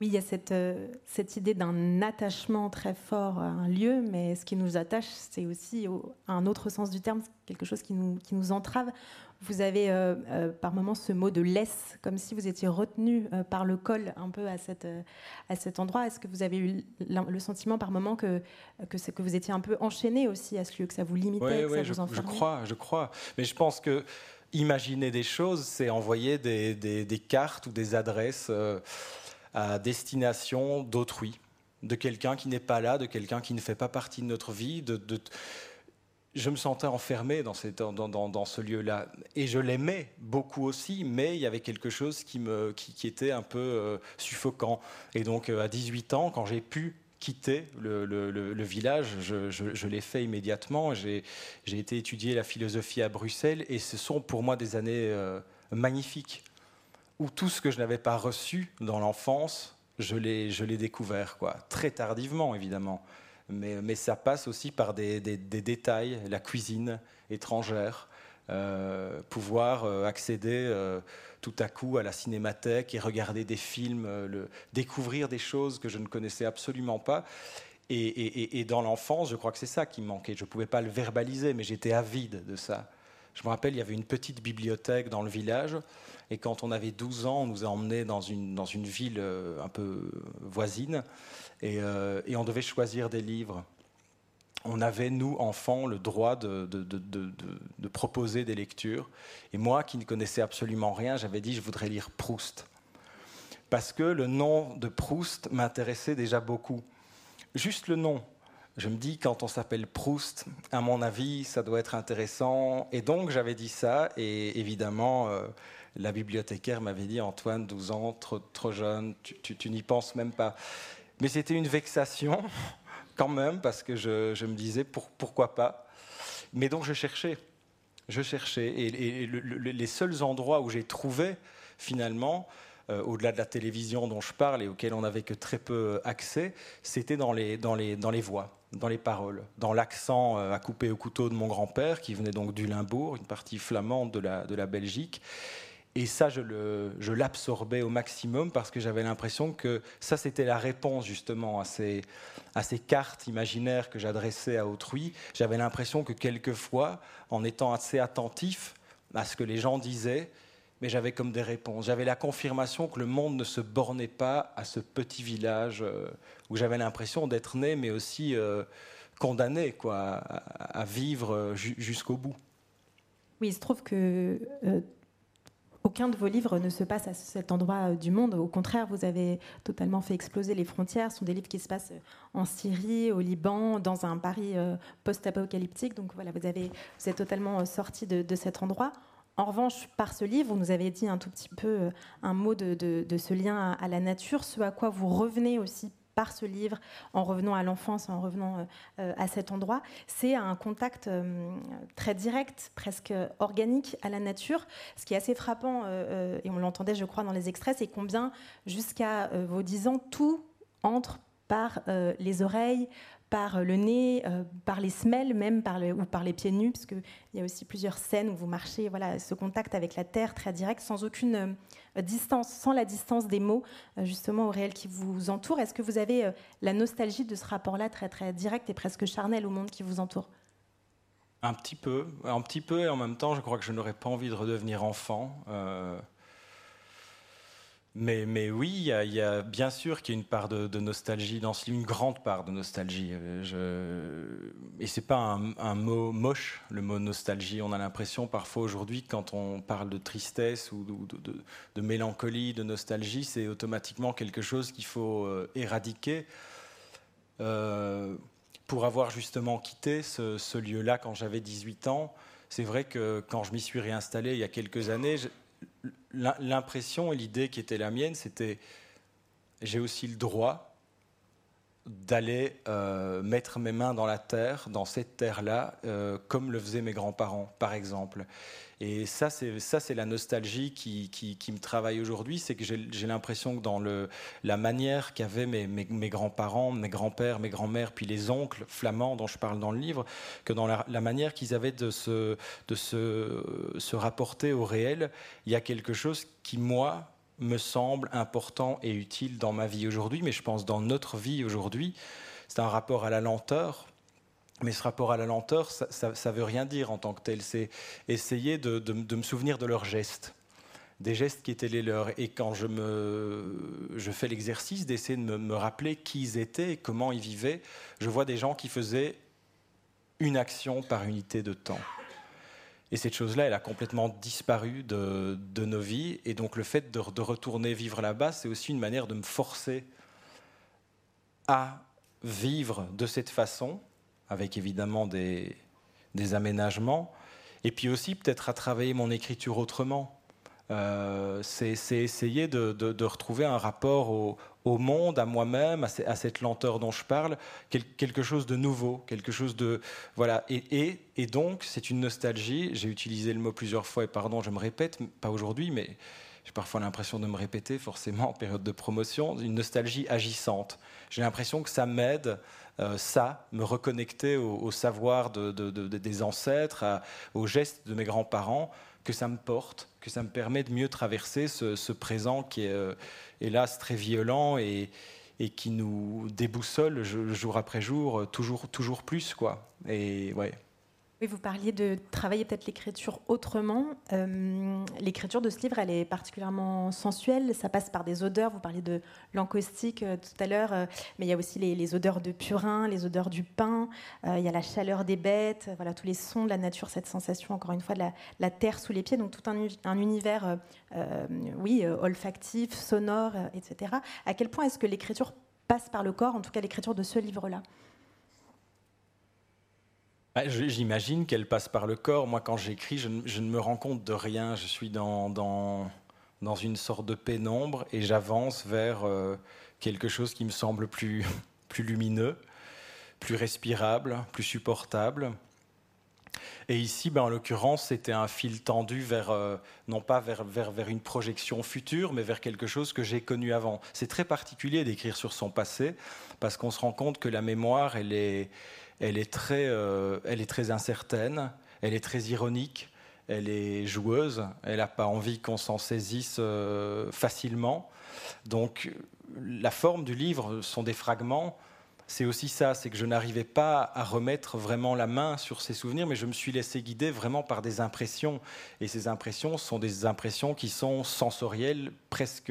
Oui, il y a cette, euh, cette idée d'un attachement très fort à un lieu, mais ce qui nous attache, c'est aussi, un autre sens du terme, quelque chose qui nous, qui nous entrave. Vous avez euh, euh, par moments ce mot de laisse, comme si vous étiez retenu euh, par le col un peu à, cette, à cet endroit. Est-ce que vous avez eu le sentiment par moments que, que, que vous étiez un peu enchaîné aussi à ce lieu, que ça vous limitait, que ça je, vous enfermait Je crois, je crois. Mais je pense que imaginer des choses, c'est envoyer des, des, cartes ou des adresses à destination d'autrui de quelqu'un qui n'est pas là, de quelqu'un qui ne fait pas partie de notre vie, je me sentais enfermé dans, ce lieu-là. Et je l'aimais beaucoup aussi, mais il y avait quelque chose qui, était un peu euh, suffocant. Et donc, euh, à 18 ans, quand j'ai pu quitter le, village, je, l'ai fait immédiatement. J'ai été étudier la philosophie à Bruxelles, et ce sont pour moi des années euh, magnifiques, où tout ce que je n'avais pas reçu dans l'enfance, je l'ai découvert, quoi. très tardivement, évidemment mais, ça passe aussi par des, détails, la cuisine étrangère, euh, pouvoir euh, accéder euh, tout à coup à la cinémathèque et regarder des films, découvrir des choses que je ne connaissais absolument pas. Et, et dans l'enfance, je crois que c'est ça qui me manquait. Je ne pouvais pas le verbaliser, mais j'étais avide de ça. Je me rappelle, il y avait une petite bibliothèque dans le village, et quand on avait 12 ans, on nous a emmenés dans une, dans une ville un peu voisine, euh, et, on devait choisir des livres. On avait, nous, enfants, le droit de, de, proposer des lectures. Et moi, qui ne connaissais absolument rien, j'avais dit, je voudrais lire Proust. Parce que le nom de Proust m'intéressait déjà beaucoup. Juste le nom. Je me dis, quand on s'appelle Proust, à mon avis, ça doit être intéressant. Et donc, j'avais dit ça. Et évidemment, euh, la bibliothécaire m'avait dit, Antoine, 12 ans, trop, trop jeune, tu, tu n'y penses même pas. Mais c'était une vexation quand même, parce que je, me disais pourquoi pas. Mais donc je cherchais. Je cherchais. Et, les seuls endroits où j'ai trouvé, finalement, euh, au-delà de la télévision dont je parle et auquel on n'avait que très peu accès, c'était dans les, dans, les, dans les voix, dans les paroles, dans l'accent euh, à couper au couteau de mon grand-père, qui venait donc du Limbourg, une partie flamande de la, de la Belgique. Et ça, je l'absorbais au maximum parce que j'avais l'impression que ça, c'était la réponse justement à ces, à ces cartes imaginaires que j'adressais à autrui. J'avais l'impression que quelquefois, en étant assez attentif à ce que les gens disaient, mais j'avais comme des réponses. J'avais la confirmation que le monde ne se bornait pas à ce petit village euh, où j'avais l'impression d'être né, mais aussi euh, condamné quoi, à, vivre euh, jusqu'au bout. Oui, il se trouve que aucun de vos livres ne se passe à cet endroit euh, du monde. Au contraire, vous avez totalement fait exploser les frontières. Ce sont des livres qui se passent euh, en Syrie, au Liban, dans un Paris euh, post-apocalyptique. Donc voilà, vous, avez, vous êtes totalement sorti de, cet endroit. En revanche, par ce livre, vous nous avez dit un tout petit peu un mot de, ce lien à, la nature, ce à quoi vous revenez aussi par ce livre, en revenant à l'enfance, en revenant euh, à cet endroit, c'est un contact euh, très direct, presque organique à la nature. Ce qui est assez frappant, euh, et on l'entendait, je crois, dans les extraits, c'est combien, jusqu'à vos 10 ans, tout entre par les oreilles, par le nez, euh, par les semelles même, par ou par les pieds nus, parce qu'il y a aussi plusieurs scènes où vous marchez, voilà, ce contact avec la terre très direct, sans aucune euh, distance, sans la distance des mots, euh, justement au réel qui vous entoure. Est-ce que vous avez la nostalgie de ce rapport-là très très direct et presque charnel au monde qui vous entoure? Un petit peu, un petit peu, et en même temps, je crois que je n'aurais pas envie de redevenir enfant. Mais, oui, il y, a, bien sûr qu'il y a une part de, nostalgie dans ce livre, une grande part de nostalgie. Euh, je... Et c'est pas un, mot moche, le mot nostalgie. On a l'impression parfois aujourd'hui, quand on parle de tristesse ou de, mélancolie, de nostalgie, c'est automatiquement quelque chose qu'il faut euh, éradiquer. Euh, pour avoir justement quitté ce lieu-là quand j'avais 18 ans, c'est vrai que quand je m'y suis réinstallé il y a quelques années, l'impression et l'idée qui était la mienne, c'était j'ai aussi le droit d'aller euh, mettre mes mains dans la terre, dans cette terre-là, euh, comme le faisaient mes grands-parents, par exemple. Et ça, c'est ça, c'est la nostalgie qui, qui, me travaille aujourd'hui. C'est que j'ai l'impression que dans le, la manière qu'avaient mes, mes, grands-parents, mes grands-pères, mes grands-mères, puis les oncles flamands dont je parle dans le livre, que dans la, manière qu'ils avaient de, se, de se, se rapporter au réel, il y a quelque chose qui, moi, me semble important et utile dans ma vie aujourd'hui, mais je pense dans notre vie aujourd'hui. C'est un rapport à la lenteur, mais ce rapport à la lenteur, ça ne veut rien dire en tant que tel. C'est essayer de, me souvenir de leurs gestes, des gestes qui étaient les leurs. Et quand je, me, fais l'exercice d'essayer de me, rappeler qui ils étaient et comment ils vivaient, je vois des gens qui faisaient une action par unité de temps. Et cette chose-là, elle a complètement disparu de, nos vies. Et donc le fait de, retourner vivre là-bas, c'est aussi une manière de me forcer à vivre de cette façon avec évidemment des aménagements, et puis aussi peut-être à travailler mon écriture autrement. Euh, c'est essayer de, retrouver un rapport au, monde, à moi-même, à, cette lenteur dont je parle, quelque chose de nouveau, quelque chose de voilà. Et donc c'est une nostalgie. J'ai utilisé le mot plusieurs fois et pardon, je me répète, pas aujourd'hui, mais j'ai parfois l'impression de me répéter, forcément en période de promotion, une nostalgie agissante. J'ai l'impression que ça m'aide euh, ça, me reconnecter au, savoir des ancêtres, aux gestes de mes grands-parents, que ça me porte, que ça me permet de mieux traverser ce, présent qui est euh, hélas très violent et, qui nous déboussole jour après jour, toujours, toujours plus. Quoi. Et ouais. Oui, vous parliez de travailler peut-être l'écriture autrement. Euh, l'écriture de ce livre, elle est particulièrement sensuelle. Ça passe par des odeurs. Vous parliez de l'encaustique euh, tout à l'heure, euh, mais il y a aussi les, odeurs de purin, les odeurs du pain. il y a la chaleur des bêtes. Voilà, tous les sons de la nature, cette sensation, encore une fois, de la, terre sous les pieds. Donc tout un, un univers, oui, olfactif, sonore, etc. À quel point est-ce que l'écriture passe par le corps, en tout cas l'écriture de ce livre-là? Bah, j'imagine qu'elle passe par le corps. Moi, quand j'écris, je, ne me rends compte de rien. Je suis dans, dans, dans une sorte de pénombre et j'avance vers euh, quelque chose qui me semble plus, (laughs) plus lumineux, plus respirable, plus supportable. Et ici, ben, en l'occurrence, c'était un fil tendu vers, euh, non pas vers, vers, vers, une projection future, mais vers quelque chose que j'ai connu avant. C'est très particulier d'écrire sur son passé, parce qu'on se rend compte que la mémoire, elle est, elle est très, euh, elle est très incertaine, elle est très ironique, elle est joueuse, elle n'a pas envie qu'on s'en saisisse euh, facilement. Donc la forme du livre sont des fragments c'est aussi ça, c'est que je n'arrivais pas à remettre vraiment la main sur ces souvenirs, mais je me suis laissé guider vraiment par des impressions. Et ces impressions sont des impressions qui sont sensorielles presque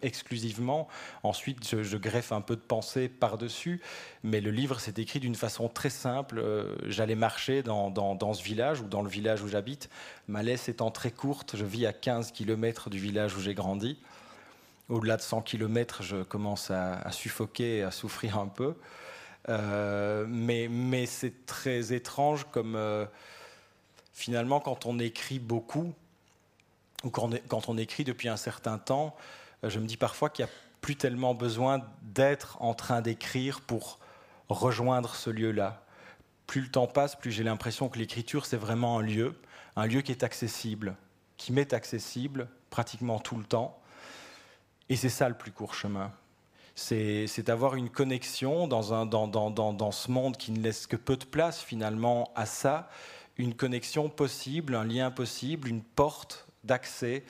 exclusivement. Ensuite, je, greffe un peu de pensée par-dessus, mais le livre s'est écrit d'une façon très simple. Euh, j'allais marcher dans, dans, ce village ou dans le village où j'habite. Ma laisse étant très courte, je vis à 15 km du village où j'ai grandi au-delà de 100 km, je commence à, suffoquer à souffrir un peu. Euh, mais, c'est très étrange comme euh, finalement quand on écrit beaucoup, ou quand on, quand on écrit depuis un certain temps, euh, je me dis parfois qu'il n'y a plus tellement besoin d'être en train d'écrire pour rejoindre ce lieu-là. Plus le temps passe, plus j'ai l'impression que l'écriture, c'est vraiment un lieu, un lieu qui est accessible, qui m'est accessible pratiquement tout le temps et c'est ça le plus court chemin. C'est d'avoir une connexion dans, un, dans, dans, dans, ce monde qui ne laisse que peu de place finalement à ça, une connexion possible, un lien possible, une porte d'accès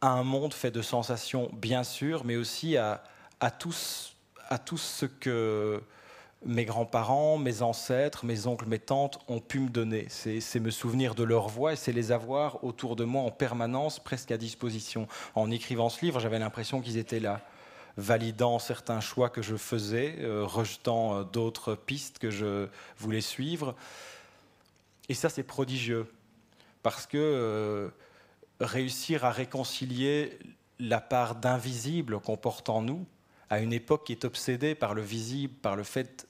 à un monde fait de sensations, bien sûr, mais aussi à, à, tout, à tout ce que mes grands-parents, mes ancêtres, mes oncles, mes tantes ont pu me donner. C'est me souvenir de leur voix et c'est les avoir autour de moi en permanence, presque à disposition. En écrivant ce livre, j'avais l'impression qu'ils étaient là, validant certains choix que je faisais, euh, rejetant euh, d'autres pistes que je voulais suivre. Et ça, c'est prodigieux, parce que euh, réussir à réconcilier la part d'invisible qu'on porte en nous, à une époque qui est obsédée par le visible, par le fait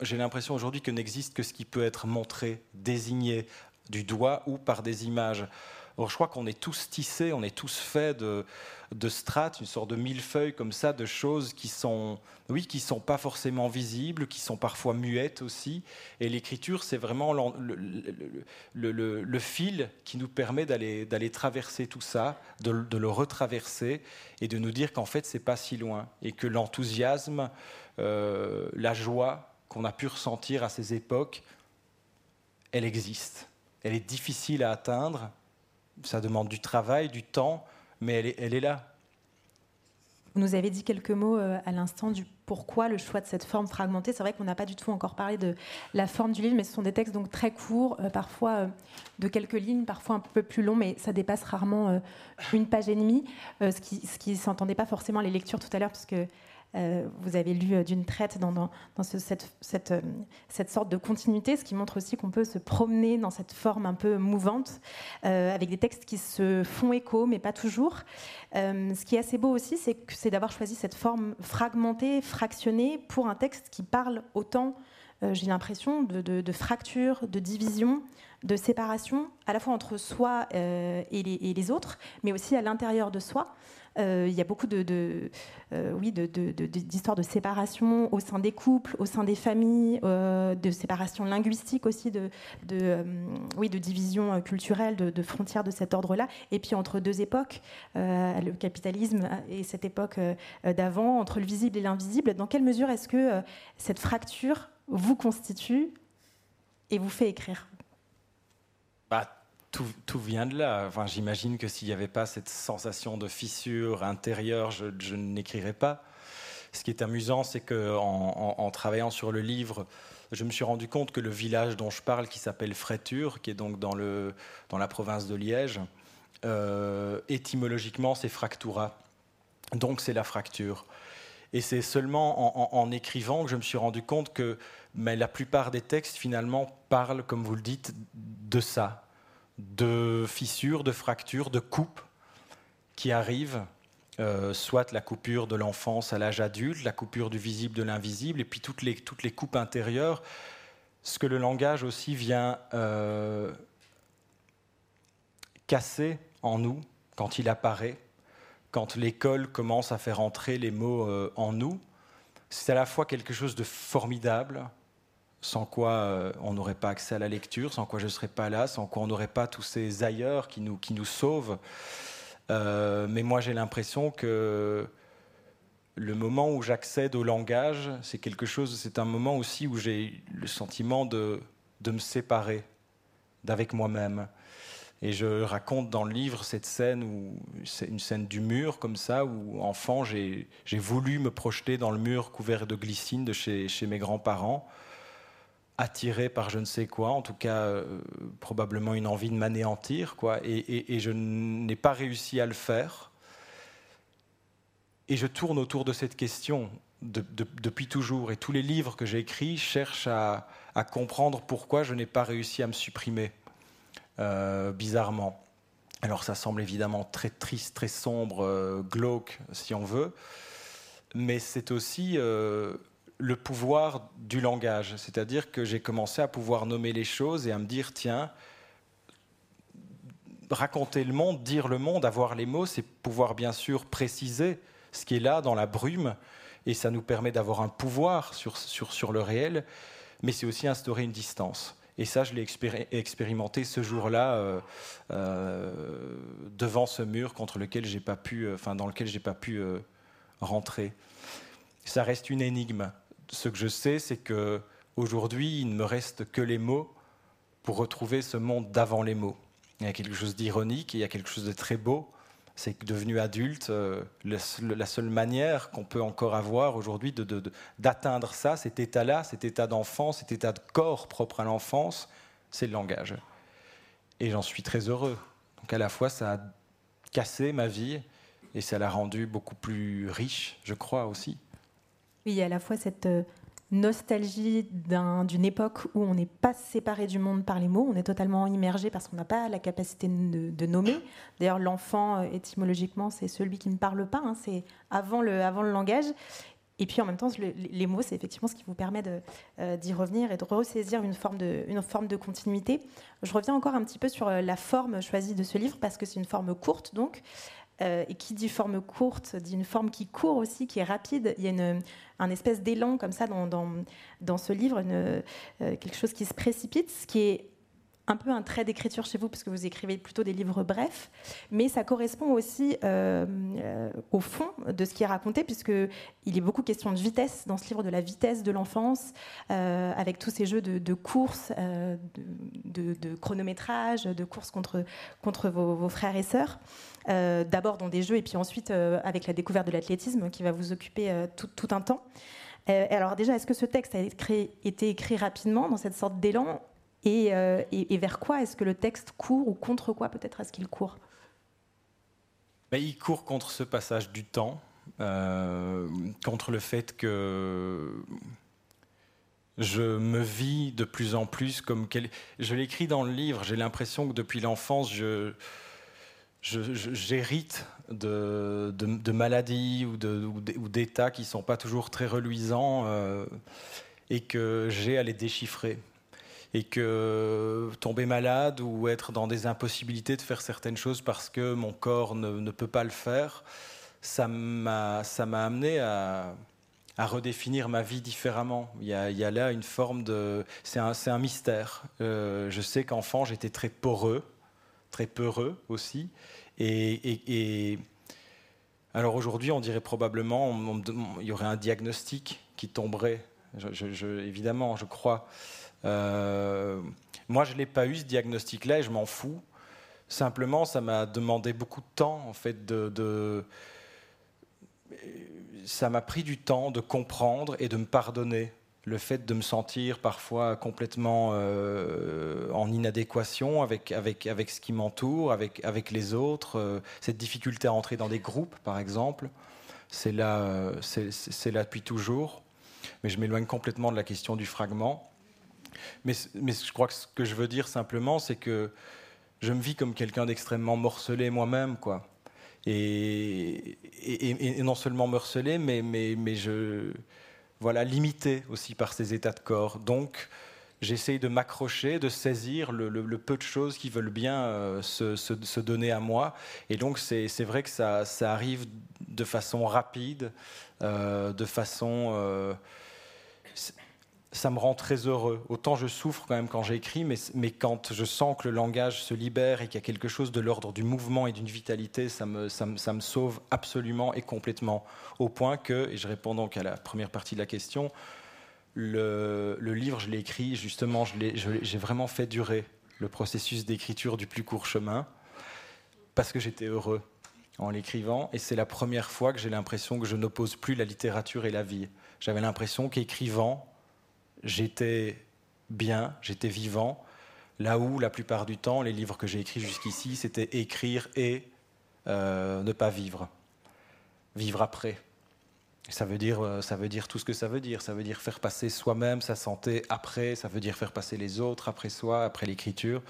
j'ai l'impression aujourd'hui que n'existe que ce qui peut être montré, désigné du doigt ou par des images. Or, je crois qu'on est tous tissés, on est tous faits de, de strates, une sorte de millefeuille comme ça, de choses qui sont, oui, qui sont pas forcément visibles, qui sont parfois muettes aussi. Et l'écriture, c'est vraiment le, fil qui nous permet d'aller, traverser tout ça, de, de, le retraverser et de nous dire qu'en fait, c'est pas si loin et que l'enthousiasme, euh, la joie, qu'on a pu ressentir à ces époques, elle existe. Elle est difficile à atteindre, ça demande du travail, du temps, mais elle est, là. Vous nous avez dit quelques mots euh, à l'instant du pourquoi le choix de cette forme fragmentée. C'est vrai qu'on n'a pas du tout encore parlé de la forme du livre, mais ce sont des textes donc très courts, euh, parfois euh, de quelques lignes, parfois un peu plus longs, mais ça dépasse rarement une page et demie, ce qui qui s'entendait pas forcément les lectures tout à l'heure, parce que euh, vous avez lu euh, d'une traite dans, cette, euh, cette, sorte de continuité, ce qui montre aussi qu'on peut se promener dans cette forme un peu mouvante, avec des textes qui se font écho, mais pas toujours. ce qui est assez beau aussi, c'est d'avoir choisi cette forme fragmentée, fractionnée, pour un texte qui parle autant, j'ai l'impression, de, de, fracture, de division, de séparation, à la fois entre soi et les, autres, mais aussi à l'intérieur de soi. Euh, il y a beaucoup de, euh, oui, d'histoires de, séparation au sein des couples, au sein des familles, euh, de séparation linguistique aussi, de, oui, de division culturelle, de, frontières de cet ordre-là. Et puis entre deux époques, le capitalisme et cette époque d'avant, entre le visible et l'invisible, dans quelle mesure est-ce que cette fracture vous constitue et vous fait écrire? Bah, tout, vient de là. Enfin, J'imagine que s'il n'y avait pas cette sensation de fissure intérieure, je, n'écrirais pas. Ce qui est amusant, c'est qu'en en, travaillant sur le livre, je me suis rendu compte que le village dont je parle, qui s'appelle Fréture, qui est donc dans la province de Liège, euh, étymologiquement, c'est fractura. Donc c'est la fracture. Et c'est seulement en, en, écrivant que je me suis rendu compte que mais la plupart des textes, finalement, parlent, comme vous le dites, de ça, de fissures, de fractures, de coupes qui arrivent, euh, soit la coupure de l'enfance à l'âge adulte, la coupure du visible de l'invisible, et puis toutes les, toutes les coupes intérieures. Ce que le langage aussi vient euh, casser en nous quand il apparaît, quand l'école commence à faire entrer les mots euh, en nous, c'est à la fois quelque chose de formidable, sans quoi euh, on n'aurait pas accès à la lecture, sans quoi je ne serais pas là, sans quoi on n'aurait pas tous ces ailleurs qui nous, qui nous sauvent. Euh, mais moi, j'ai l'impression que le moment où j'accède au langage, c'est quelque chose, c'est un moment aussi où j'ai le sentiment de, de me séparer d'avec moi-même. Et je raconte dans le livre cette scène où une scène du mur comme ça, où enfant j'ai voulu me projeter dans le mur couvert de glycine de chez, chez mes grands-parents attiré par je ne sais quoi, en tout cas euh, probablement une envie de m'anéantir, quoi, et, je n'ai pas réussi à le faire. Et je tourne autour de cette question depuis toujours, et tous les livres que j'ai écrits cherchent à, comprendre pourquoi je n'ai pas réussi à me supprimer, euh, bizarrement. Alors ça semble évidemment très triste, très sombre, euh, glauque, si on veut, mais c'est aussi le pouvoir du langage. C'est-à-dire que j'ai commencé à pouvoir nommer les choses et à me dire, tiens, raconter le monde, dire le monde, avoir les mots, c'est pouvoir bien sûr préciser ce qui est là dans la brume, et ça nous permet d'avoir un pouvoir sur, sur, sur le réel, mais c'est aussi instaurer une distance. Et ça, je l'ai expérimenté ce jour-là euh, euh, devant ce mur contre lequel j'ai pas pu, euh, enfin dans lequel j'ai pas pu rentrer. Ça reste une énigme ce que je sais, c'est que aujourd'hui, il ne me reste que les mots pour retrouver ce monde d'avant les mots. Il y a quelque chose d'ironique, il y a quelque chose de très beau C'est que devenu adulte, euh, la seule manière qu'on peut encore avoir aujourd'hui d'atteindre ça, cet état-là, cet état d'enfant, cet état de corps propre à l'enfance, c'est le langage. Et j'en suis très heureux. Donc à la fois, ça a cassé ma vie et ça l'a rendu beaucoup plus riche, je crois aussi. Oui, à la fois cette euh, nostalgie d'une époque où on n'est pas séparé du monde par les mots, on est totalement immergé parce qu'on n'a pas la capacité de, nommer. D'ailleurs, l'enfant, euh, étymologiquement, c'est celui qui ne parle pas, hein, c'est avant le, avant le langage. Et puis en même temps, les mots, c'est effectivement ce qui vous permet euh, d'y revenir et de ressaisir une forme de, une forme de continuité. Je reviens encore un petit peu sur la forme choisie de ce livre parce que c'est une forme courte, donc. Euh, et qui dit forme courte, dit une forme qui court aussi, qui est rapide. Il y a une, un espèce d'élan comme ça dans, dans, ce livre, euh, quelque chose qui se précipite, ce qui est un peu un trait d'écriture chez vous, parce que vous écrivez plutôt des livres brefs, mais ça correspond aussi euh, euh, au fond de ce qui est raconté, puisqu'il est beaucoup question de vitesse dans ce livre, de la vitesse de l'enfance, euh, avec tous ces jeux de, de course, de, de, chronométrage, de course contre, contre vos, frères et sœurs. D'abord dans des jeux, et puis ensuite avec la découverte de l'athlétisme, qui va vous occuper tout, un temps. alors déjà, est-ce que ce texte a été écrit rapidement dans cette sorte d'élan euh, et, vers quoi est-ce que le texte court ou contre quoi peut-être est-ce qu'il court? Ben, Il court contre ce passage du temps, euh, contre le fait que je me vis de plus en plus comme quel... je l'écris dans le livre. J'ai l'impression que depuis l'enfance, je, j'hérite de, maladies ou, d'états qui ne sont pas toujours très reluisants euh, et que j'ai à les déchiffrer et que tomber malade ou être dans des impossibilités de faire certaines choses parce que mon corps ne, peut pas le faire, ça m'a amené à, redéfinir ma vie différemment. Il y, a, là une forme de... C'est un, mystère. Euh, je sais qu'enfant, j'étais très poreux, très peureux aussi. Et, alors aujourd'hui, on dirait probablement, il y aurait un diagnostic qui tomberait. évidemment, je crois. Euh, moi, je ne l'ai pas eu ce diagnostic-là et je m'en fous. Simplement, ça m'a demandé beaucoup de temps, en fait, de, ça m'a pris du temps de comprendre et de me pardonner le fait de me sentir parfois complètement euh, en inadéquation avec, avec, avec ce qui m'entoure, avec, avec les autres, euh, cette difficulté à entrer dans des groupes, par exemple, c'est là, c'est là depuis toujours. Mais je m'éloigne complètement de la question du fragment. Mais, je crois que ce que je veux dire simplement, c'est que je me vis comme quelqu'un d'extrêmement morcelé moi-même, quoi. Et, non seulement morcelé, mais, je, voilà, limité aussi par ces états de corps. Donc, j'essaye de m'accrocher, de saisir le, peu de choses qui veulent bien euh, se, donner à moi. Et donc, c'est vrai que ça, ça, arrive de façon rapide, euh, de façon... Euh, ça me rend très heureux. Autant je souffre quand même quand j'écris, mais, mais quand je sens que le langage se libère et qu'il y a quelque chose de l'ordre du mouvement et d'une vitalité, ça me, ça, me, ça me, sauve absolument et complètement. Au point que, et je réponds donc à la première partie de la question, le, le livre, je l'ai écrit, justement, j'ai vraiment fait durer le processus d'écriture du plus court chemin, parce que j'étais heureux en l'écrivant, et c'est la première fois que j'ai l'impression que je n'oppose plus la littérature et la vie. J'avais l'impression qu'écrivant, j'étais bien, j'étais vivant, là où la plupart du temps, les livres que j'ai écrits jusqu'ici, c'était écrire et euh, ne pas vivre, vivre après. Ça veut, dire, euh, ça veut dire tout ce que ça veut dire. Ça veut dire faire passer soi-même, sa santé après. Ça veut dire faire passer les autres après soi, après l'écriture.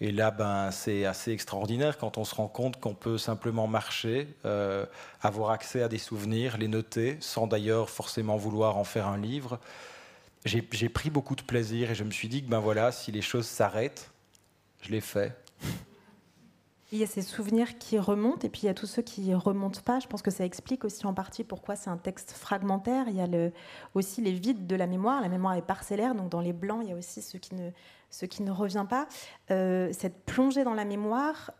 Et là, ben, c'est assez extraordinaire quand on se rend compte qu'on peut simplement marcher, euh, avoir accès à des souvenirs, les noter, sans d'ailleurs forcément vouloir en faire un livre j'ai pris beaucoup de plaisir et je me suis dit que ben voilà, si les choses s'arrêtent, je l'ai fait. Il y a ces souvenirs qui remontent et puis il y a tous ceux qui ne remontent pas. Je pense que ça explique aussi en partie pourquoi c'est un texte fragmentaire. Il y a aussi les vides de la mémoire. La mémoire est parcellaire, donc dans les blancs, il y a aussi ce qui ne, ce revient pas. Euh, cette plongée dans la mémoire,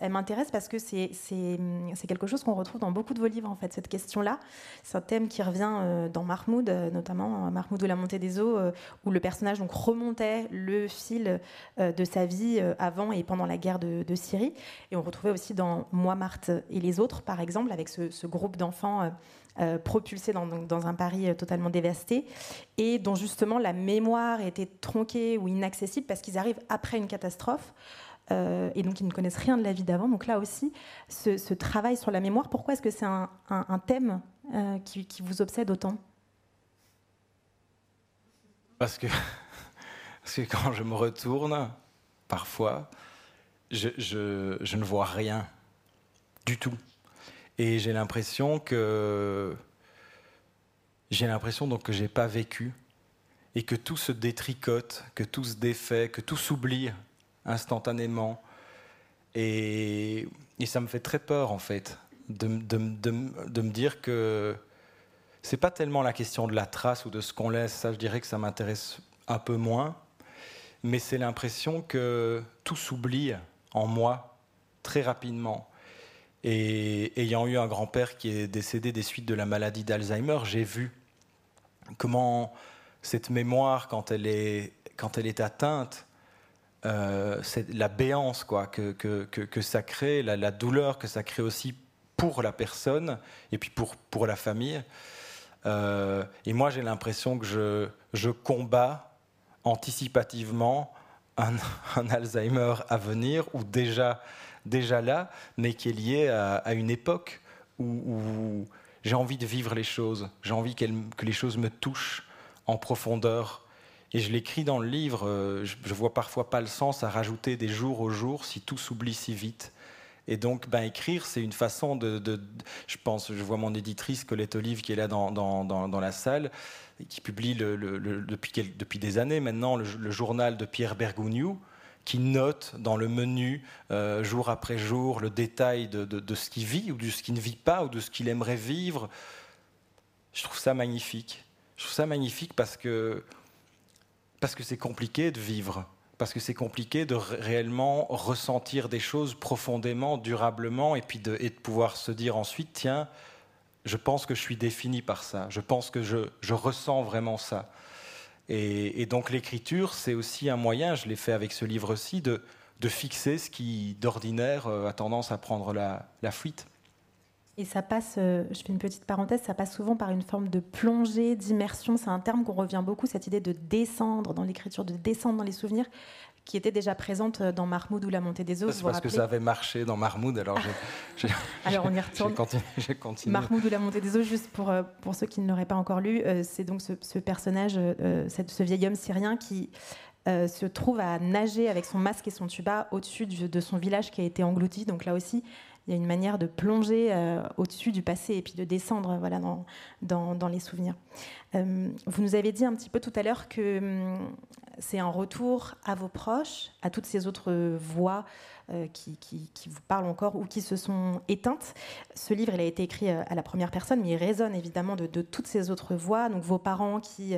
elle m'intéresse parce que c'est quelque chose qu'on retrouve dans beaucoup de vos livres, en fait, cette question-là. C'est un thème qui revient dans Mahmoud, notamment Mahmoud ou la montée des eaux, où le personnage donc, remontait le fil de sa vie avant et pendant la guerre de, Syrie. Et on retrouvait aussi dans Moi, Marthe et les autres, par exemple, avec ce, groupe d'enfants euh, propulsés dans, dans, un Paris euh, totalement dévasté, et dont justement la mémoire était tronquée ou inaccessible parce qu'ils arrivent après une catastrophe. Euh, et donc ils ne connaissent rien de la vie d'avant. Donc là aussi, ce, travail sur la mémoire, pourquoi est-ce que c'est un, thème qui, qui, vous obsède autant? Parce que, (laughs) parce que quand je me retourne, parfois, je, je, je ne vois rien du tout. Et j'ai l'impression que j'ai l'impression donc que j'ai pas vécu et que tout se détricote, que tout se défait, que tout s'oublie instantanément. Et, et, ça me fait très peur en fait de, de, de, de me dire que c'est pas tellement la question de la trace ou de ce qu'on laisse, ça je dirais que ça m'intéresse un peu moins, mais c'est l'impression que tout s'oublie en moi très rapidement. Et ayant eu un grand-père qui est décédé des suites de la maladie d'Alzheimer, j'ai vu comment cette mémoire, quand elle est, quand elle est atteinte, euh, la béance quoi, que, que, que, ça crée, la, douleur que ça crée aussi pour la personne et puis pour, pour la famille. Euh, et moi, j'ai l'impression que je, je combats anticipativement un, (laughs) un, Alzheimer à venir ou déjà déjà là, mais qui est lié à, une époque où, j'ai envie de vivre les choses, j'ai envie que les choses me touchent en profondeur. Et je l'écris dans le livre, euh, je, ne vois parfois pas le sens à rajouter des jours au jour si tout s'oublie si vite. Et donc, ben, écrire, c'est une façon de, Je pense, je vois mon éditrice Colette Olive qui est là dans, dans, la salle, et qui publie depuis, depuis, des années maintenant le, journal de Pierre Bergougnou, qui note dans le menu euh, jour après jour le détail de, ce qu'il vit ou de ce qu'il ne vit pas ou de ce qu'il aimerait vivre. Je trouve ça magnifique. Je trouve ça magnifique parce que parce que c'est compliqué de vivre, parce que c'est compliqué de réellement ressentir des choses profondément, durablement, et puis de, et de pouvoir se dire ensuite, tiens, je pense que je suis défini par ça, je pense que je, je ressens vraiment ça. Et, donc l'écriture, c'est aussi un moyen, je l'ai fait avec ce livre-ci, de, de fixer ce qui, d'ordinaire, euh, a tendance à prendre la, la fuite. Et ça passe, euh, je fais une petite parenthèse, ça passe souvent par une forme de plongée, d'immersion. C'est un terme qu'on revient beaucoup, cette idée de descendre dans l'écriture, de descendre dans les souvenirs qui était déjà présente dans Marmoud ou la montée des eaux. C'est parce que ça avait marché dans Marmoud, alors (laughs) j'ai. alors on y retourne. J'ai continué, Marmoud ou la montée des eaux, juste pour, euh, pour ceux qui ne l'auraient pas encore lu, euh, c'est donc ce, personnage, euh, ce vieil homme syrien qui se trouve à nager avec son masque et son tuba au-dessus de son village qui a été englouti. Donc là aussi, il y a une manière de plonger au-dessus du passé et puis de descendre voilà, dans, les souvenirs. vous nous avez dit un petit peu tout à l'heure que hum, c'est un retour à vos proches, à toutes ces autres voix euh, qui, vous parlent encore ou qui se sont éteintes. Ce livre, il a été écrit euh, à la première personne, mais il résonne évidemment de, toutes ces autres voix. Donc vos parents qui,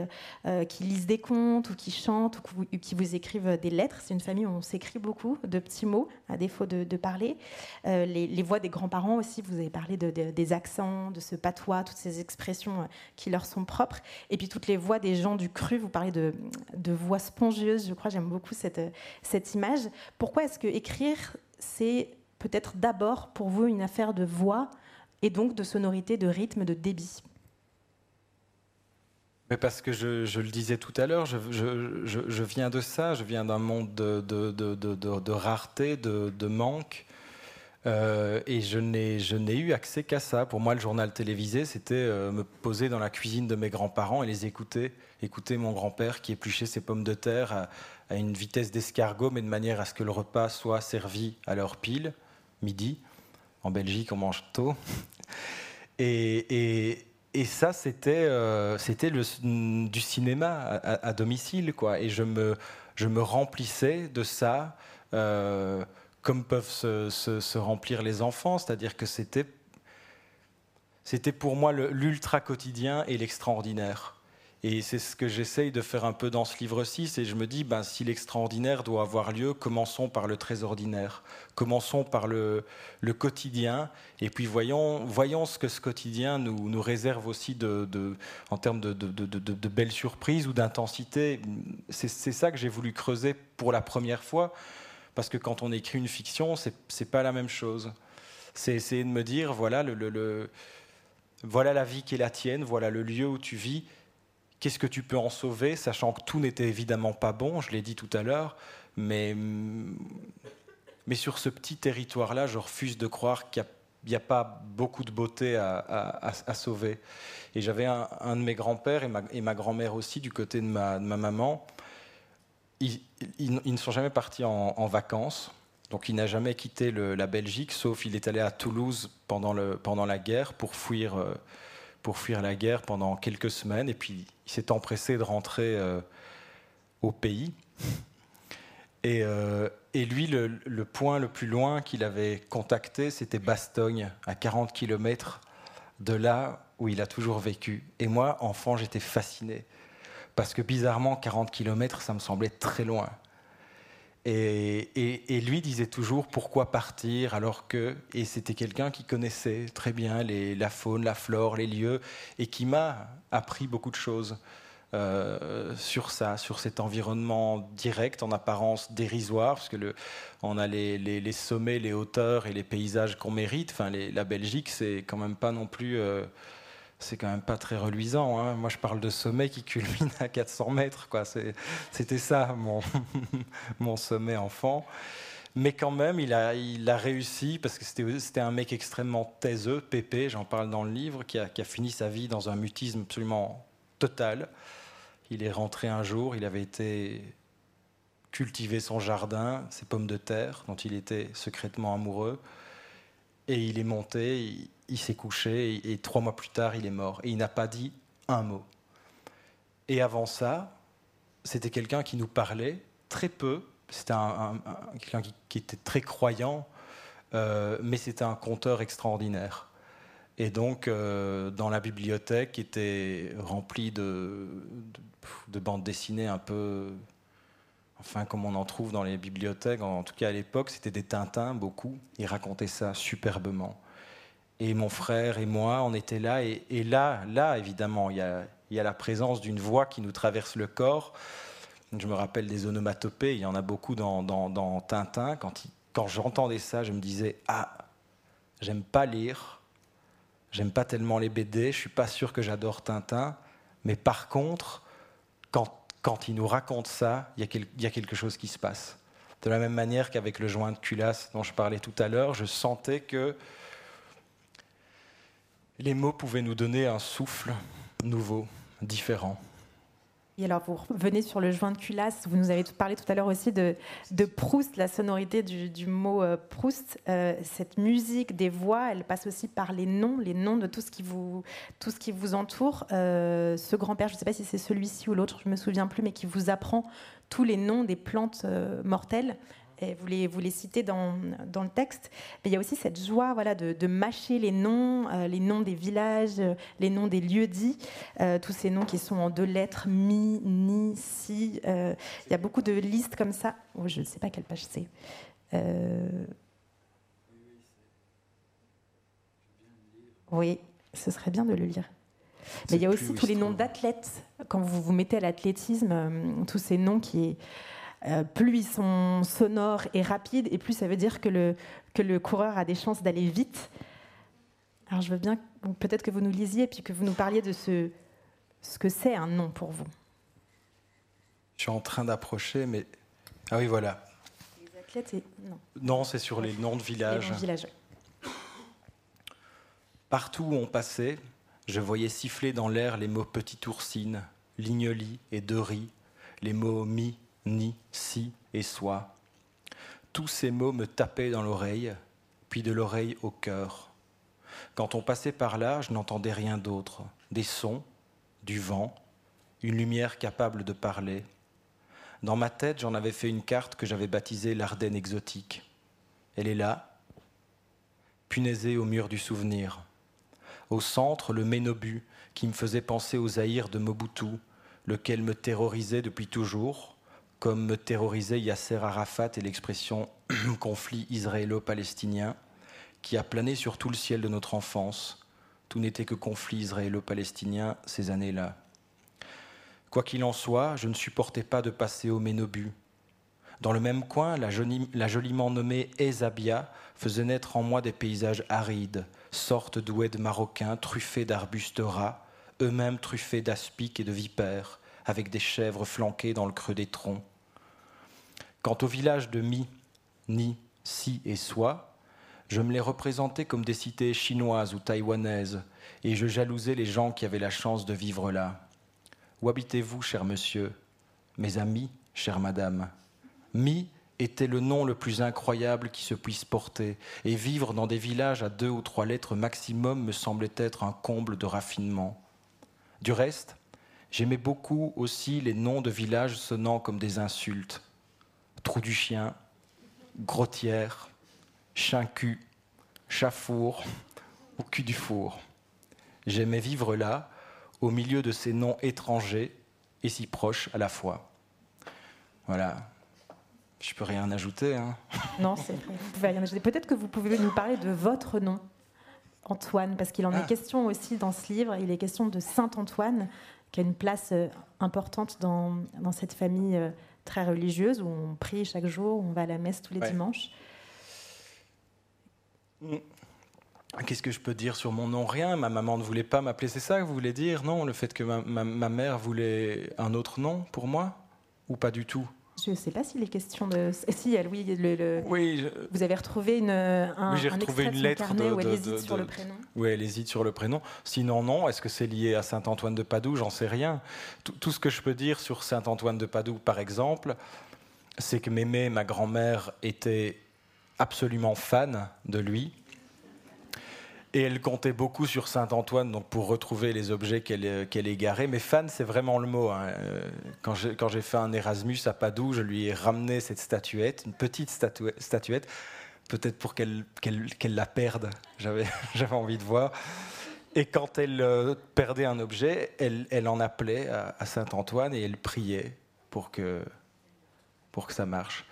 euh, qui lisent des contes ou qui chantent ou qui vous, écrivent des lettres. C'est une famille où on s'écrit beaucoup de petits mots, à défaut de, parler. les, voix des grands-parents aussi, vous avez parlé de, des accents, de ce patois, toutes ces expressions qui leur sont propres. Et puis toutes les voix des gens du cru, vous parlez de voix spongieuses, je crois, j'aime beaucoup cette, cette image. Pourquoi est-ce que écrire c'est peut-être d'abord pour vous une affaire de voix et donc de sonorité, de rythme, de débit. Mais parce que je, le disais tout à l'heure, je, viens de ça, je viens d'un monde de, rareté, de, manque. Euh, et je n'ai eu accès qu'à ça. Pour moi, le journal télévisé, c'était euh, me poser dans la cuisine de mes grands-parents et les écouter. Écouter mon grand-père qui épluchait ses pommes de terre à une vitesse d'escargot, mais de manière à ce que le repas soit servi à l'heure pile, midi. En Belgique, on mange tôt. (laughs) Et, ça, c'était euh, du cinéma à, domicile, quoi. Et je me, remplissais de ça, euh, comme peuvent se, remplir les enfants, c'est-à-dire que c'était pour moi l'ultra quotidien et l'extraordinaire. Et c'est ce que j'essaye de faire un peu dans ce livre-ci, c'est je me dis, ben, si l'extraordinaire doit avoir lieu, commençons par le très ordinaire, commençons par le, quotidien, et puis voyons, voyons ce que ce quotidien nous, réserve aussi de, de en termes de, de, belles surprises ou d'intensité. C'est ça que j'ai voulu creuser pour la première fois, parce que quand on écrit une fiction, c'est pas la même chose. C'est essayer de me dire, voilà, le, le, voilà la vie qui est la tienne, voilà le lieu où tu vis Qu'est-ce que tu peux en sauver, sachant que tout n'était évidemment pas bon, je l'ai dit tout à l'heure, mais, mais sur ce petit territoire-là, je refuse de croire qu'il n'y a, pas beaucoup de beauté à, sauver. Et j'avais un, de mes grands-pères et ma, grand-mère aussi, du côté de ma, maman. Ils, ne sont jamais partis en, vacances. Donc il n'a jamais quitté la Belgique, sauf il est allé à Toulouse pendant la guerre pour fuir, euh, pour fuir la guerre pendant quelques semaines. Et puis il s'est empressé de rentrer euh, au pays. Et, euh, lui, le, point le plus loin qu'il avait contacté, c'était Bastogne, à 40 km de là où il a toujours vécu. Et moi, enfant, j'étais fasciné. Parce que bizarrement, 40 km, ça me semblait très loin. Et, lui disait toujours pourquoi partir alors que, et c'était quelqu'un qui connaissait très bien la faune, la flore, les lieux, et qui m'a appris beaucoup de choses euh, sur ça, sur cet environnement direct, en apparence dérisoire, parce que on a les, sommets, les hauteurs et les paysages qu'on mérite. Enfin, la Belgique, c'est quand même pas non plus. Euh, c'est quand même pas très reluisant. Hein. Moi, je parle de sommet qui culmine à 400 mètres. C'était ça, mon, (laughs) mon sommet enfant. Mais quand même, il a, il a réussi, parce que c'était un mec extrêmement taiseux, pépé, j'en parle dans le livre, qui a, qui a, fini sa vie dans un mutisme absolument total. Il est rentré un jour, il avait été cultiver son jardin, ses pommes de terre, dont il était secrètement amoureux. Et il est monté, s'est couché et, trois mois plus tard, il est mort. Et il n'a pas dit un mot. Et avant ça, c'était quelqu'un qui nous parlait très peu. C'était un, quelqu'un qui, était très croyant, euh, mais c'était un conteur extraordinaire. Et donc, euh, dans la bibliothèque, qui était remplie de, de, bandes dessinées un peu, enfin, comme on en trouve dans les bibliothèques, en tout cas à l'époque, c'était des Tintins, beaucoup. Il racontait ça superbement et mon frère et moi, on était là. Et, là, là, évidemment, il y a, la présence d'une voix qui nous traverse le corps. Je me rappelle des onomatopées, il y en a beaucoup dans, Tintin. Quand, quand j'entendais ça, je me disais Ah, j'aime pas lire, j'aime pas tellement les BD, je suis pas sûr que j'adore Tintin, mais par contre, quand, quand il nous raconte ça, il y, il y a quelque chose qui se passe. De la même manière qu'avec le joint de culasse dont je parlais tout à l'heure, je sentais que les mots pouvaient nous donner un souffle nouveau, différent. Et alors, vous revenez sur le joint de culasse. Vous nous avez parlé tout à l'heure aussi de, de, Proust, la sonorité du, mot euh, Proust. Euh, cette musique des voix, elle passe aussi par les noms, les noms de tout ce qui vous, tout ce qui vous entoure. Euh, ce grand-père, je ne sais pas si c'est celui-ci ou l'autre, je ne me souviens plus, mais qui vous apprend tous les noms des plantes mortelles vous les, vous les citez dans, dans, le texte. Mais il y a aussi cette joie voilà, de, de mâcher les noms, euh, les noms des villages, euh, les noms des lieux dits, euh, tous ces noms qui sont en deux lettres, mi, ni, si. il y a beaucoup de listes comme ça. Oh, je ne sais pas quelle page c'est. Oui, ce serait bien de le lire. Mais il y a aussi tous les noms d'athlètes. Quand vous vous mettez à l'athlétisme, tous ces noms qui, euh, plus ils sont sonores et rapides, et plus ça veut dire que le, que le coureur a des chances d'aller vite. Alors je veux bien peut-être que vous nous lisiez, puis que vous nous parliez de ce, ce que c'est un nom pour vous. Je suis en train d'approcher, mais... Ah oui, voilà. Les athlètes, non. Non, c'est sur les noms de villages. Partout où on passait, je voyais siffler dans l'air les mots petit oursine, lignoli et de riz, les mots mi, ni, si et soit. Tous ces mots me tapaient dans l'oreille, puis de l'oreille au cœur. Quand on passait par là, je n'entendais rien d'autre. Des sons, du vent, une lumière capable de parler. Dans ma tête, j'en avais fait une carte que j'avais baptisée l'Ardenne exotique. Elle est là, punaisée au mur du souvenir. Au centre, le Ménobu, qui me faisait penser aux Zaïre de Mobutu, lequel me terrorisait depuis toujours, comme me terrorisait Yasser Arafat et l'expression (clears throat) conflit israélo-palestinien, qui a plané sur tout le ciel de notre enfance. Tout n'était que conflit israélo-palestinien ces années-là. Quoi qu'il en soit, je ne supportais pas de passer au Ménobu. Dans le même coin, la, joliment nommée Ezabia faisait naître en moi des paysages arides, sortes d'oueds marocains truffés d'arbustes rats, eux-mêmes truffés d'aspics et de vipères, avec des chèvres flanquées dans le creux des troncs. Quant au village de Mi, Ni, Si et Soi, je me les représentais comme des cités chinoises ou taïwanaises, et je jalousais les gens qui avaient la chance de vivre là. Où habitez-vous, cher monsieur? Mes amis, chère madame. Mi était le nom le plus incroyable qui se puisse porter, et vivre dans des villages à deux ou trois lettres maximum me semblait être un comble de raffinement. Du reste, j'aimais beaucoup aussi les noms de villages sonnant comme des insultes. Trou du chien, Grottière, Chincu, Chafour ou Cul du four. J'aimais vivre là, au milieu de ces noms étrangers et si proches à la fois. Voilà. Je peux rien ajouter. Hein. (laughs) Non, c'est Vous pouvez rien ajouter. Peut-être que vous pouvez nous parler de votre nom, Antoine, parce qu'il en est ah. question aussi dans ce livre. Il est question de Saint Antoine, qui a une place euh, importante dans, dans cette famille euh, très religieuse où on prie chaque jour, on va à la messe tous les dimanches. Mm. Qu'est-ce que je peux dire sur mon nom? Rien. Ma maman ne voulait pas m'appeler. C'est ça que vous voulez dire? Non Le fait que ma, ma mère voulait un autre nom pour moi? Ou pas du tout? Je ne sais pas s'il est question de. Si, elle, oui, le, oui vous avez retrouvé une, un, oui, j'ai retrouvé une lettre de, où elle hésite sur le prénom. Oui, elle hésite sur le prénom. Sinon, non. Est-ce que c'est lié à Saint-Antoine de Padoue? J'en sais rien. Tout, tout, ce que je peux dire sur Saint-Antoine de Padoue, par exemple, c'est que Mémé, ma grand-mère, était absolument fan de lui. Et elle comptait beaucoup sur Saint-Antoine donc pour retrouver les objets qu'elle euh, qu'elle égarait. Mais fan, c'est vraiment le mot. Hein. Euh, quand j'ai fait un Erasmus à Padoue, je lui ai ramené cette statuette, une petite statuette, peut-être pour qu'elle la perde. (laughs) J'avais envie de voir. Et quand elle euh, perdait un objet, elle, elle en appelait à, à Saint-Antoine et elle priait pour que, pour que ça marche.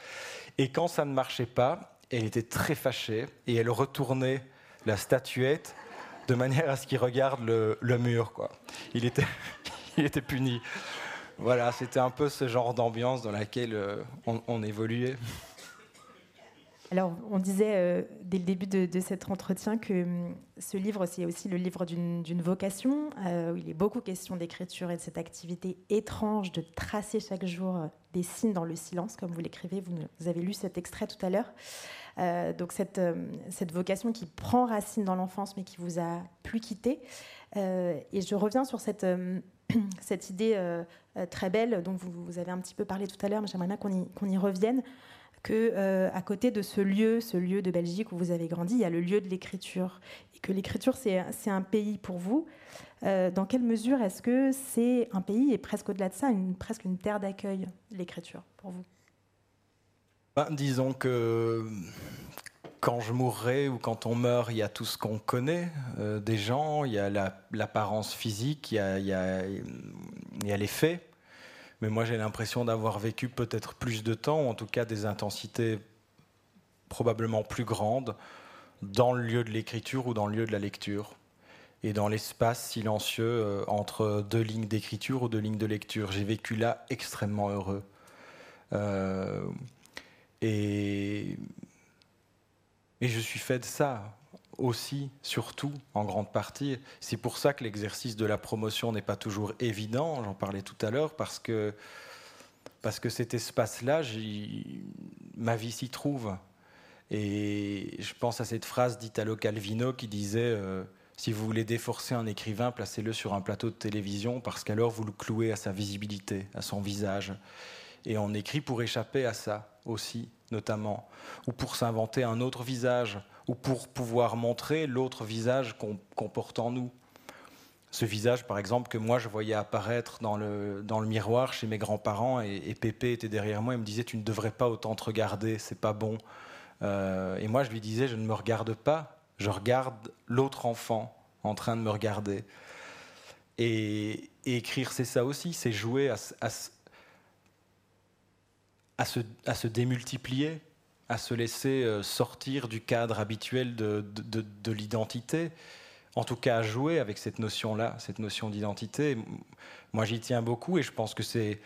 Et quand ça ne marchait pas, elle était très fâchée et elle retournait la statuette de manière à ce qu'il regarde le, mur. Quoi. Il, était, (laughs) il était puni. Voilà, c'était un peu ce genre d'ambiance dans laquelle euh, on, évoluait. Alors, on disait euh, dès le début de, cet entretien que hum, ce livre, c'est aussi le livre d'une vocation, euh, où il est beaucoup question d'écriture et de cette activité étrange de tracer chaque jour des signes dans le silence, comme vous l'écrivez. vous, avez lu cet extrait tout à l'heure. Euh, donc cette, euh, cette vocation qui prend racine dans l'enfance mais qui vous a plus quitté. Euh, et je reviens sur cette, (coughs) cette idée très belle dont vous, avez un petit peu parlé tout à l'heure, mais j'aimerais bien qu'on y revienne que à côté de ce lieu, ce lieu de Belgique où vous avez grandi, il y a le lieu de l'écriture. Et que l'écriture, c'est, un pays pour vous. dans quelle mesure est-ce que c'est un pays, et presque au-delà de ça, presque une terre d'accueil, l'écriture, pour vous? Ben, disons que quand je mourrai ou quand on meurt, il y a tout ce qu'on connaît euh, des gens, il y a l'apparence physique, il y a, il y a, les faits. Mais moi, j'ai l'impression d'avoir vécu peut-être plus de temps, ou en tout cas des intensités probablement plus grandes, dans le lieu de l'écriture ou dans le lieu de la lecture, et dans l'espace silencieux euh, entre deux lignes d'écriture ou deux lignes de lecture. J'ai vécu là extrêmement heureux. Euh, et, et je suis fait de ça aussi, surtout, en grande partie. C'est pour ça que l'exercice de la promotion n'est pas toujours évident, j'en parlais tout à l'heure, parce que, parce que cet espace-là, ma vie s'y trouve. Et je pense à cette phrase d'Italo Calvino qui disait euh, Si vous voulez déforcer un écrivain, placez-le sur un plateau de télévision, parce qu'alors vous le clouez à sa visibilité, à son visage. Et on écrit pour échapper à ça aussi, notamment, ou pour s'inventer un autre visage, ou pour pouvoir montrer l'autre visage qu'on porte en nous. Ce visage, par exemple, que moi je voyais apparaître dans le, miroir chez mes grands-parents, et, Pépé était derrière moi, il me disait Tu ne devrais pas autant te regarder, c'est pas bon. Euh, et moi je lui disais Je ne me regarde pas, je regarde l'autre enfant en train de me regarder. Et, écrire, c'est ça aussi, c'est jouer à, se, démultiplier, à se laisser euh, sortir du cadre habituel de, de, de l'identité, en tout cas à jouer avec cette notion-là, cette notion d'identité. Moi, j'y tiens beaucoup et je pense que c'est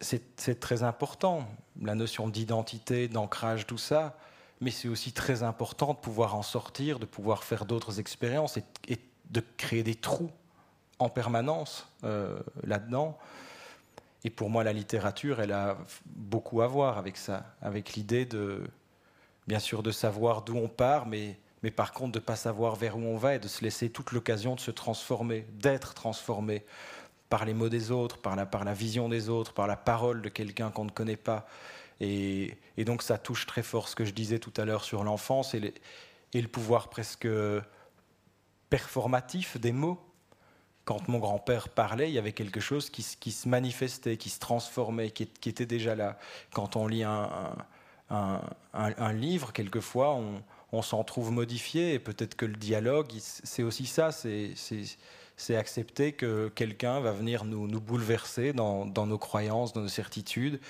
c'est très important, la notion d'identité, d'ancrage, tout ça, mais c'est aussi très important de pouvoir en sortir, de pouvoir faire d'autres expériences et, de créer des trous en permanence euh, là-dedans. Et pour moi, la littérature, elle a beaucoup à voir avec ça, avec l'idée de, bien sûr, de savoir d'où on part, mais, mais par contre de ne pas savoir vers où on va et de se laisser toute l'occasion de se transformer, d'être transformé par les mots des autres, par la, par la vision des autres, par la parole de quelqu'un qu'on ne connaît pas. Et, donc ça touche très fort ce que je disais tout à l'heure sur l'enfance et, et, le pouvoir presque performatif des mots. Quand mon grand-père parlait, il y avait quelque chose qui, se manifestait, qui se transformait, qui, était déjà là. Quand on lit un, livre, quelquefois, on, s'en trouve modifié et peut-être que le dialogue, c'est aussi ça, c'est accepter que quelqu'un va venir nous bouleverser dans, nos croyances, dans nos certitudes,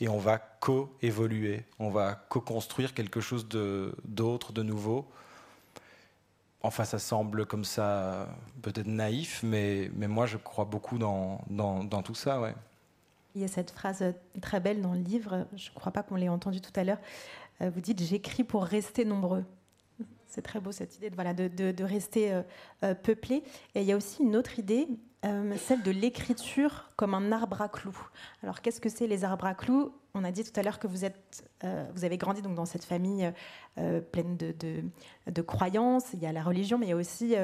et on va co-évoluer, on va co-construire quelque chose d'autre, de, nouveau. Enfin, ça semble comme ça peut-être naïf, mais, mais moi je crois beaucoup dans, dans, tout ça. Ouais. Il y a cette phrase très belle dans le livre, je ne crois pas qu'on l'ait entendue tout à l'heure. Euh, vous dites J'écris pour rester nombreux. C'est très beau cette idée de, voilà, de, rester euh, euh, peuplé. Et il y a aussi une autre idée, euh, celle de l'écriture comme un arbre à clous. Alors qu'est-ce que c'est les arbres à clous? On a dit tout à l'heure que vous, êtes, vous avez grandi donc, dans cette famille pleine de, de, croyances. Il y a la religion, mais il y a aussi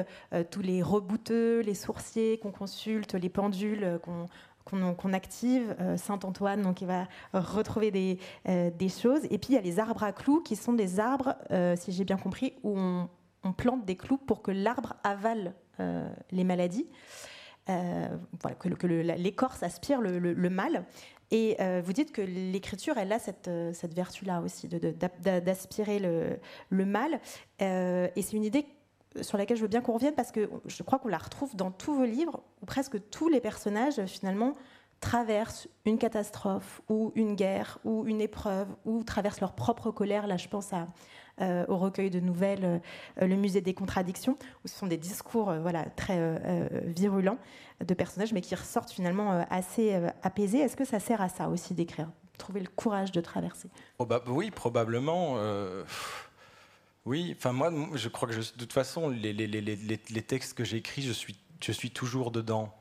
tous les rebouteux, les sourciers qu'on consulte, les pendules qu'on qu'on active, euh, Saint-Antoine, donc il va retrouver des, euh, des, choses. Et puis il y a les arbres à clous, qui sont des arbres, euh, si j'ai bien compris, où on, plante des clous pour que l'arbre avale les maladies, voilà, que, l'écorce aspire le, mal. Et vous dites que l'écriture, elle a cette, cette vertu-là aussi, d'aspirer le, le, mal. et c'est une idée sur laquelle je veux bien qu'on revienne parce que je crois qu'on la retrouve dans tous vos livres où presque tous les personnages finalement traversent une catastrophe ou une guerre ou une épreuve ou traversent leur propre colère. Là, je pense à, euh, au recueil de nouvelles, euh, le musée des contradictions, où ce sont des discours euh, voilà, très virulents de personnages, mais qui ressortent finalement assez apaisés. Est-ce que ça sert à ça aussi d'écrire Trouver le courage de traverser? Oh bah, Oui, probablement. Oui, enfin moi, je crois que de toute façon, les, textes que j'écris, je suis, je suis toujours dedans.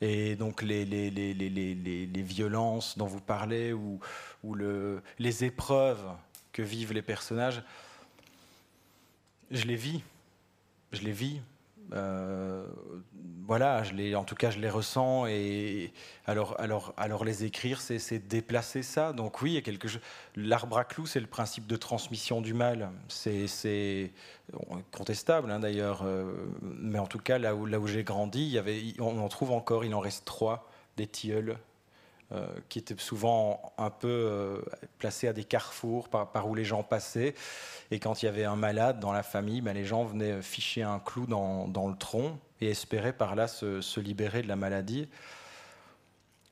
Et donc les, violences dont vous parlez ou, ou le, les épreuves que vivent les personnages, je les vis. Je les vis. Euh, voilà, je les, en tout cas, je les ressens. Et alors, alors, alors les écrire, c'est déplacer ça. Donc oui, il y a quelque chose. L'arbre à clous, c'est le principe de transmission du mal. C'est contestable hein, d'ailleurs, euh, mais en tout cas, là où, là où j'ai grandi, il y avait, on en trouve encore. Il en reste trois des tilleuls euh, qui étaient souvent un peu euh, placés à des carrefours par, où les gens passaient. Et quand il y avait un malade dans la famille, ben, les gens venaient ficher un clou dans, le tronc et espéraient par là se, libérer de la maladie.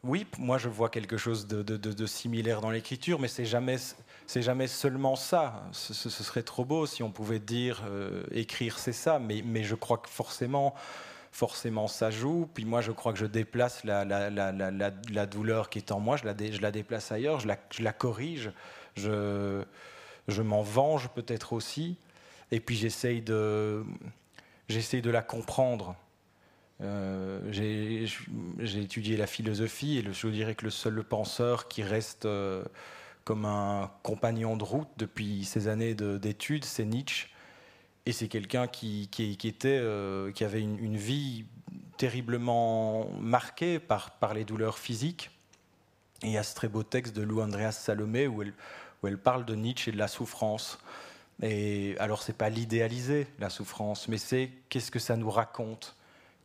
Oui, moi je vois quelque chose de, similaire dans l'écriture, mais c'est jamais, jamais seulement ça. Ce, serait trop beau si on pouvait dire euh, écrire c'est ça, mais je crois que forcément forcément ça joue. Puis moi, je crois que je déplace la, douleur qui est en moi, je la, déplace ailleurs, je la, corrige, je, m'en venge peut-être aussi. Et puis j'essaye de, la comprendre. Euh, j'ai étudié la philosophie et je dirais que le seul penseur qui reste euh, comme un compagnon de route depuis ces années d'études, c'est Nietzsche. Et c'est quelqu'un qui, était, euh, qui avait une, vie terriblement marquée par, les douleurs physiques. Et il y a ce très beau texte de Lou Andreas Salomé où elle, parle de Nietzsche et de la souffrance. Et alors, c'est pas l'idéaliser, la souffrance, mais c'est qu'est-ce que ça nous raconte?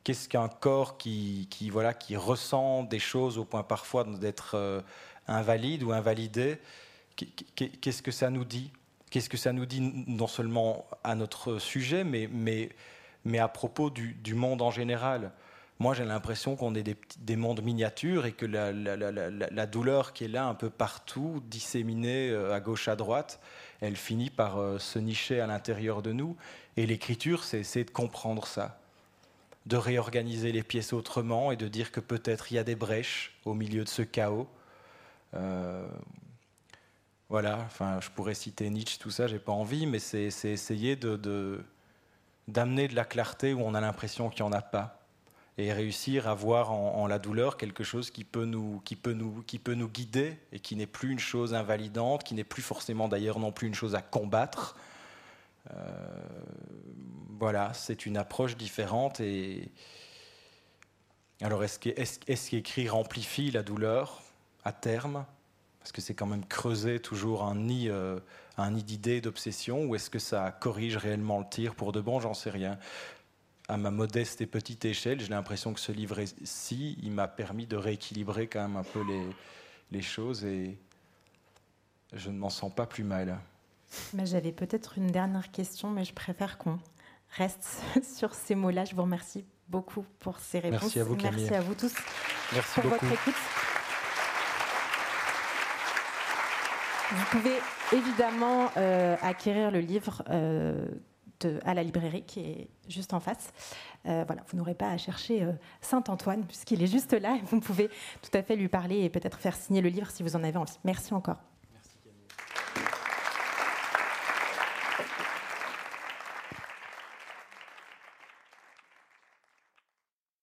Qu'est-ce qu'un corps qui, qui, voilà, qui ressent des choses au point parfois d'être euh, invalide ou invalidé? Qu'est-ce que ça nous dit? Qu'est-ce que ça nous dit non seulement à notre sujet, mais, mais, mais à propos du, monde en général moi j'ai l'impression qu'on est des, des, mondes miniatures et que la, la, la, la, douleur qui est là un peu partout, disséminée euh, à gauche, à droite, elle finit par euh, se nicher à l'intérieur de nous. Et l'écriture, c'est essayer de comprendre ça, de réorganiser les pièces autrement et de dire que peut-être il y a des brèches au milieu de ce chaos. Euh, voilà, enfin, je pourrais citer Nietzsche, tout ça, j'ai pas envie, mais c'est essayer de d'amener de, la clarté où on a l'impression qu'il n'y en a pas et réussir à voir en, la douleur quelque chose qui peut, nous, guider et qui n'est plus une chose invalidante, qui n'est plus forcément d'ailleurs non plus une chose à combattre. Euh, voilà, c'est une approche différente. Et alors, est-ce qu'écrire amplifie la douleur à terme? Parce que c'est quand même creuser toujours un nid, euh, un nid d'idées, d'obsessions, ou est-ce que ça corrige réellement le tir pour de bon? J'en sais rien à ma modeste et petite échelle, j'ai l'impression que ce livre-ci, il m'a permis de rééquilibrer quand même un peu les, les choses et je ne m'en sens pas plus mal. J'avais peut-être une dernière question, mais je préfère qu'on reste (laughs) sur ces mots-là. Je vous remercie beaucoup pour ces réponses. Merci à vous, Camille. Merci à vous tous Merci pour beaucoup. votre écoute. Vous pouvez évidemment euh, acquérir le livre euh, à la librairie qui est juste en face. Euh, vous n'aurez pas à chercher Saint-Antoine puisqu'il est juste là. (laughs) Vous pouvez tout à fait lui parler et peut-être faire signer le livre si vous en avez envie. Merci encore.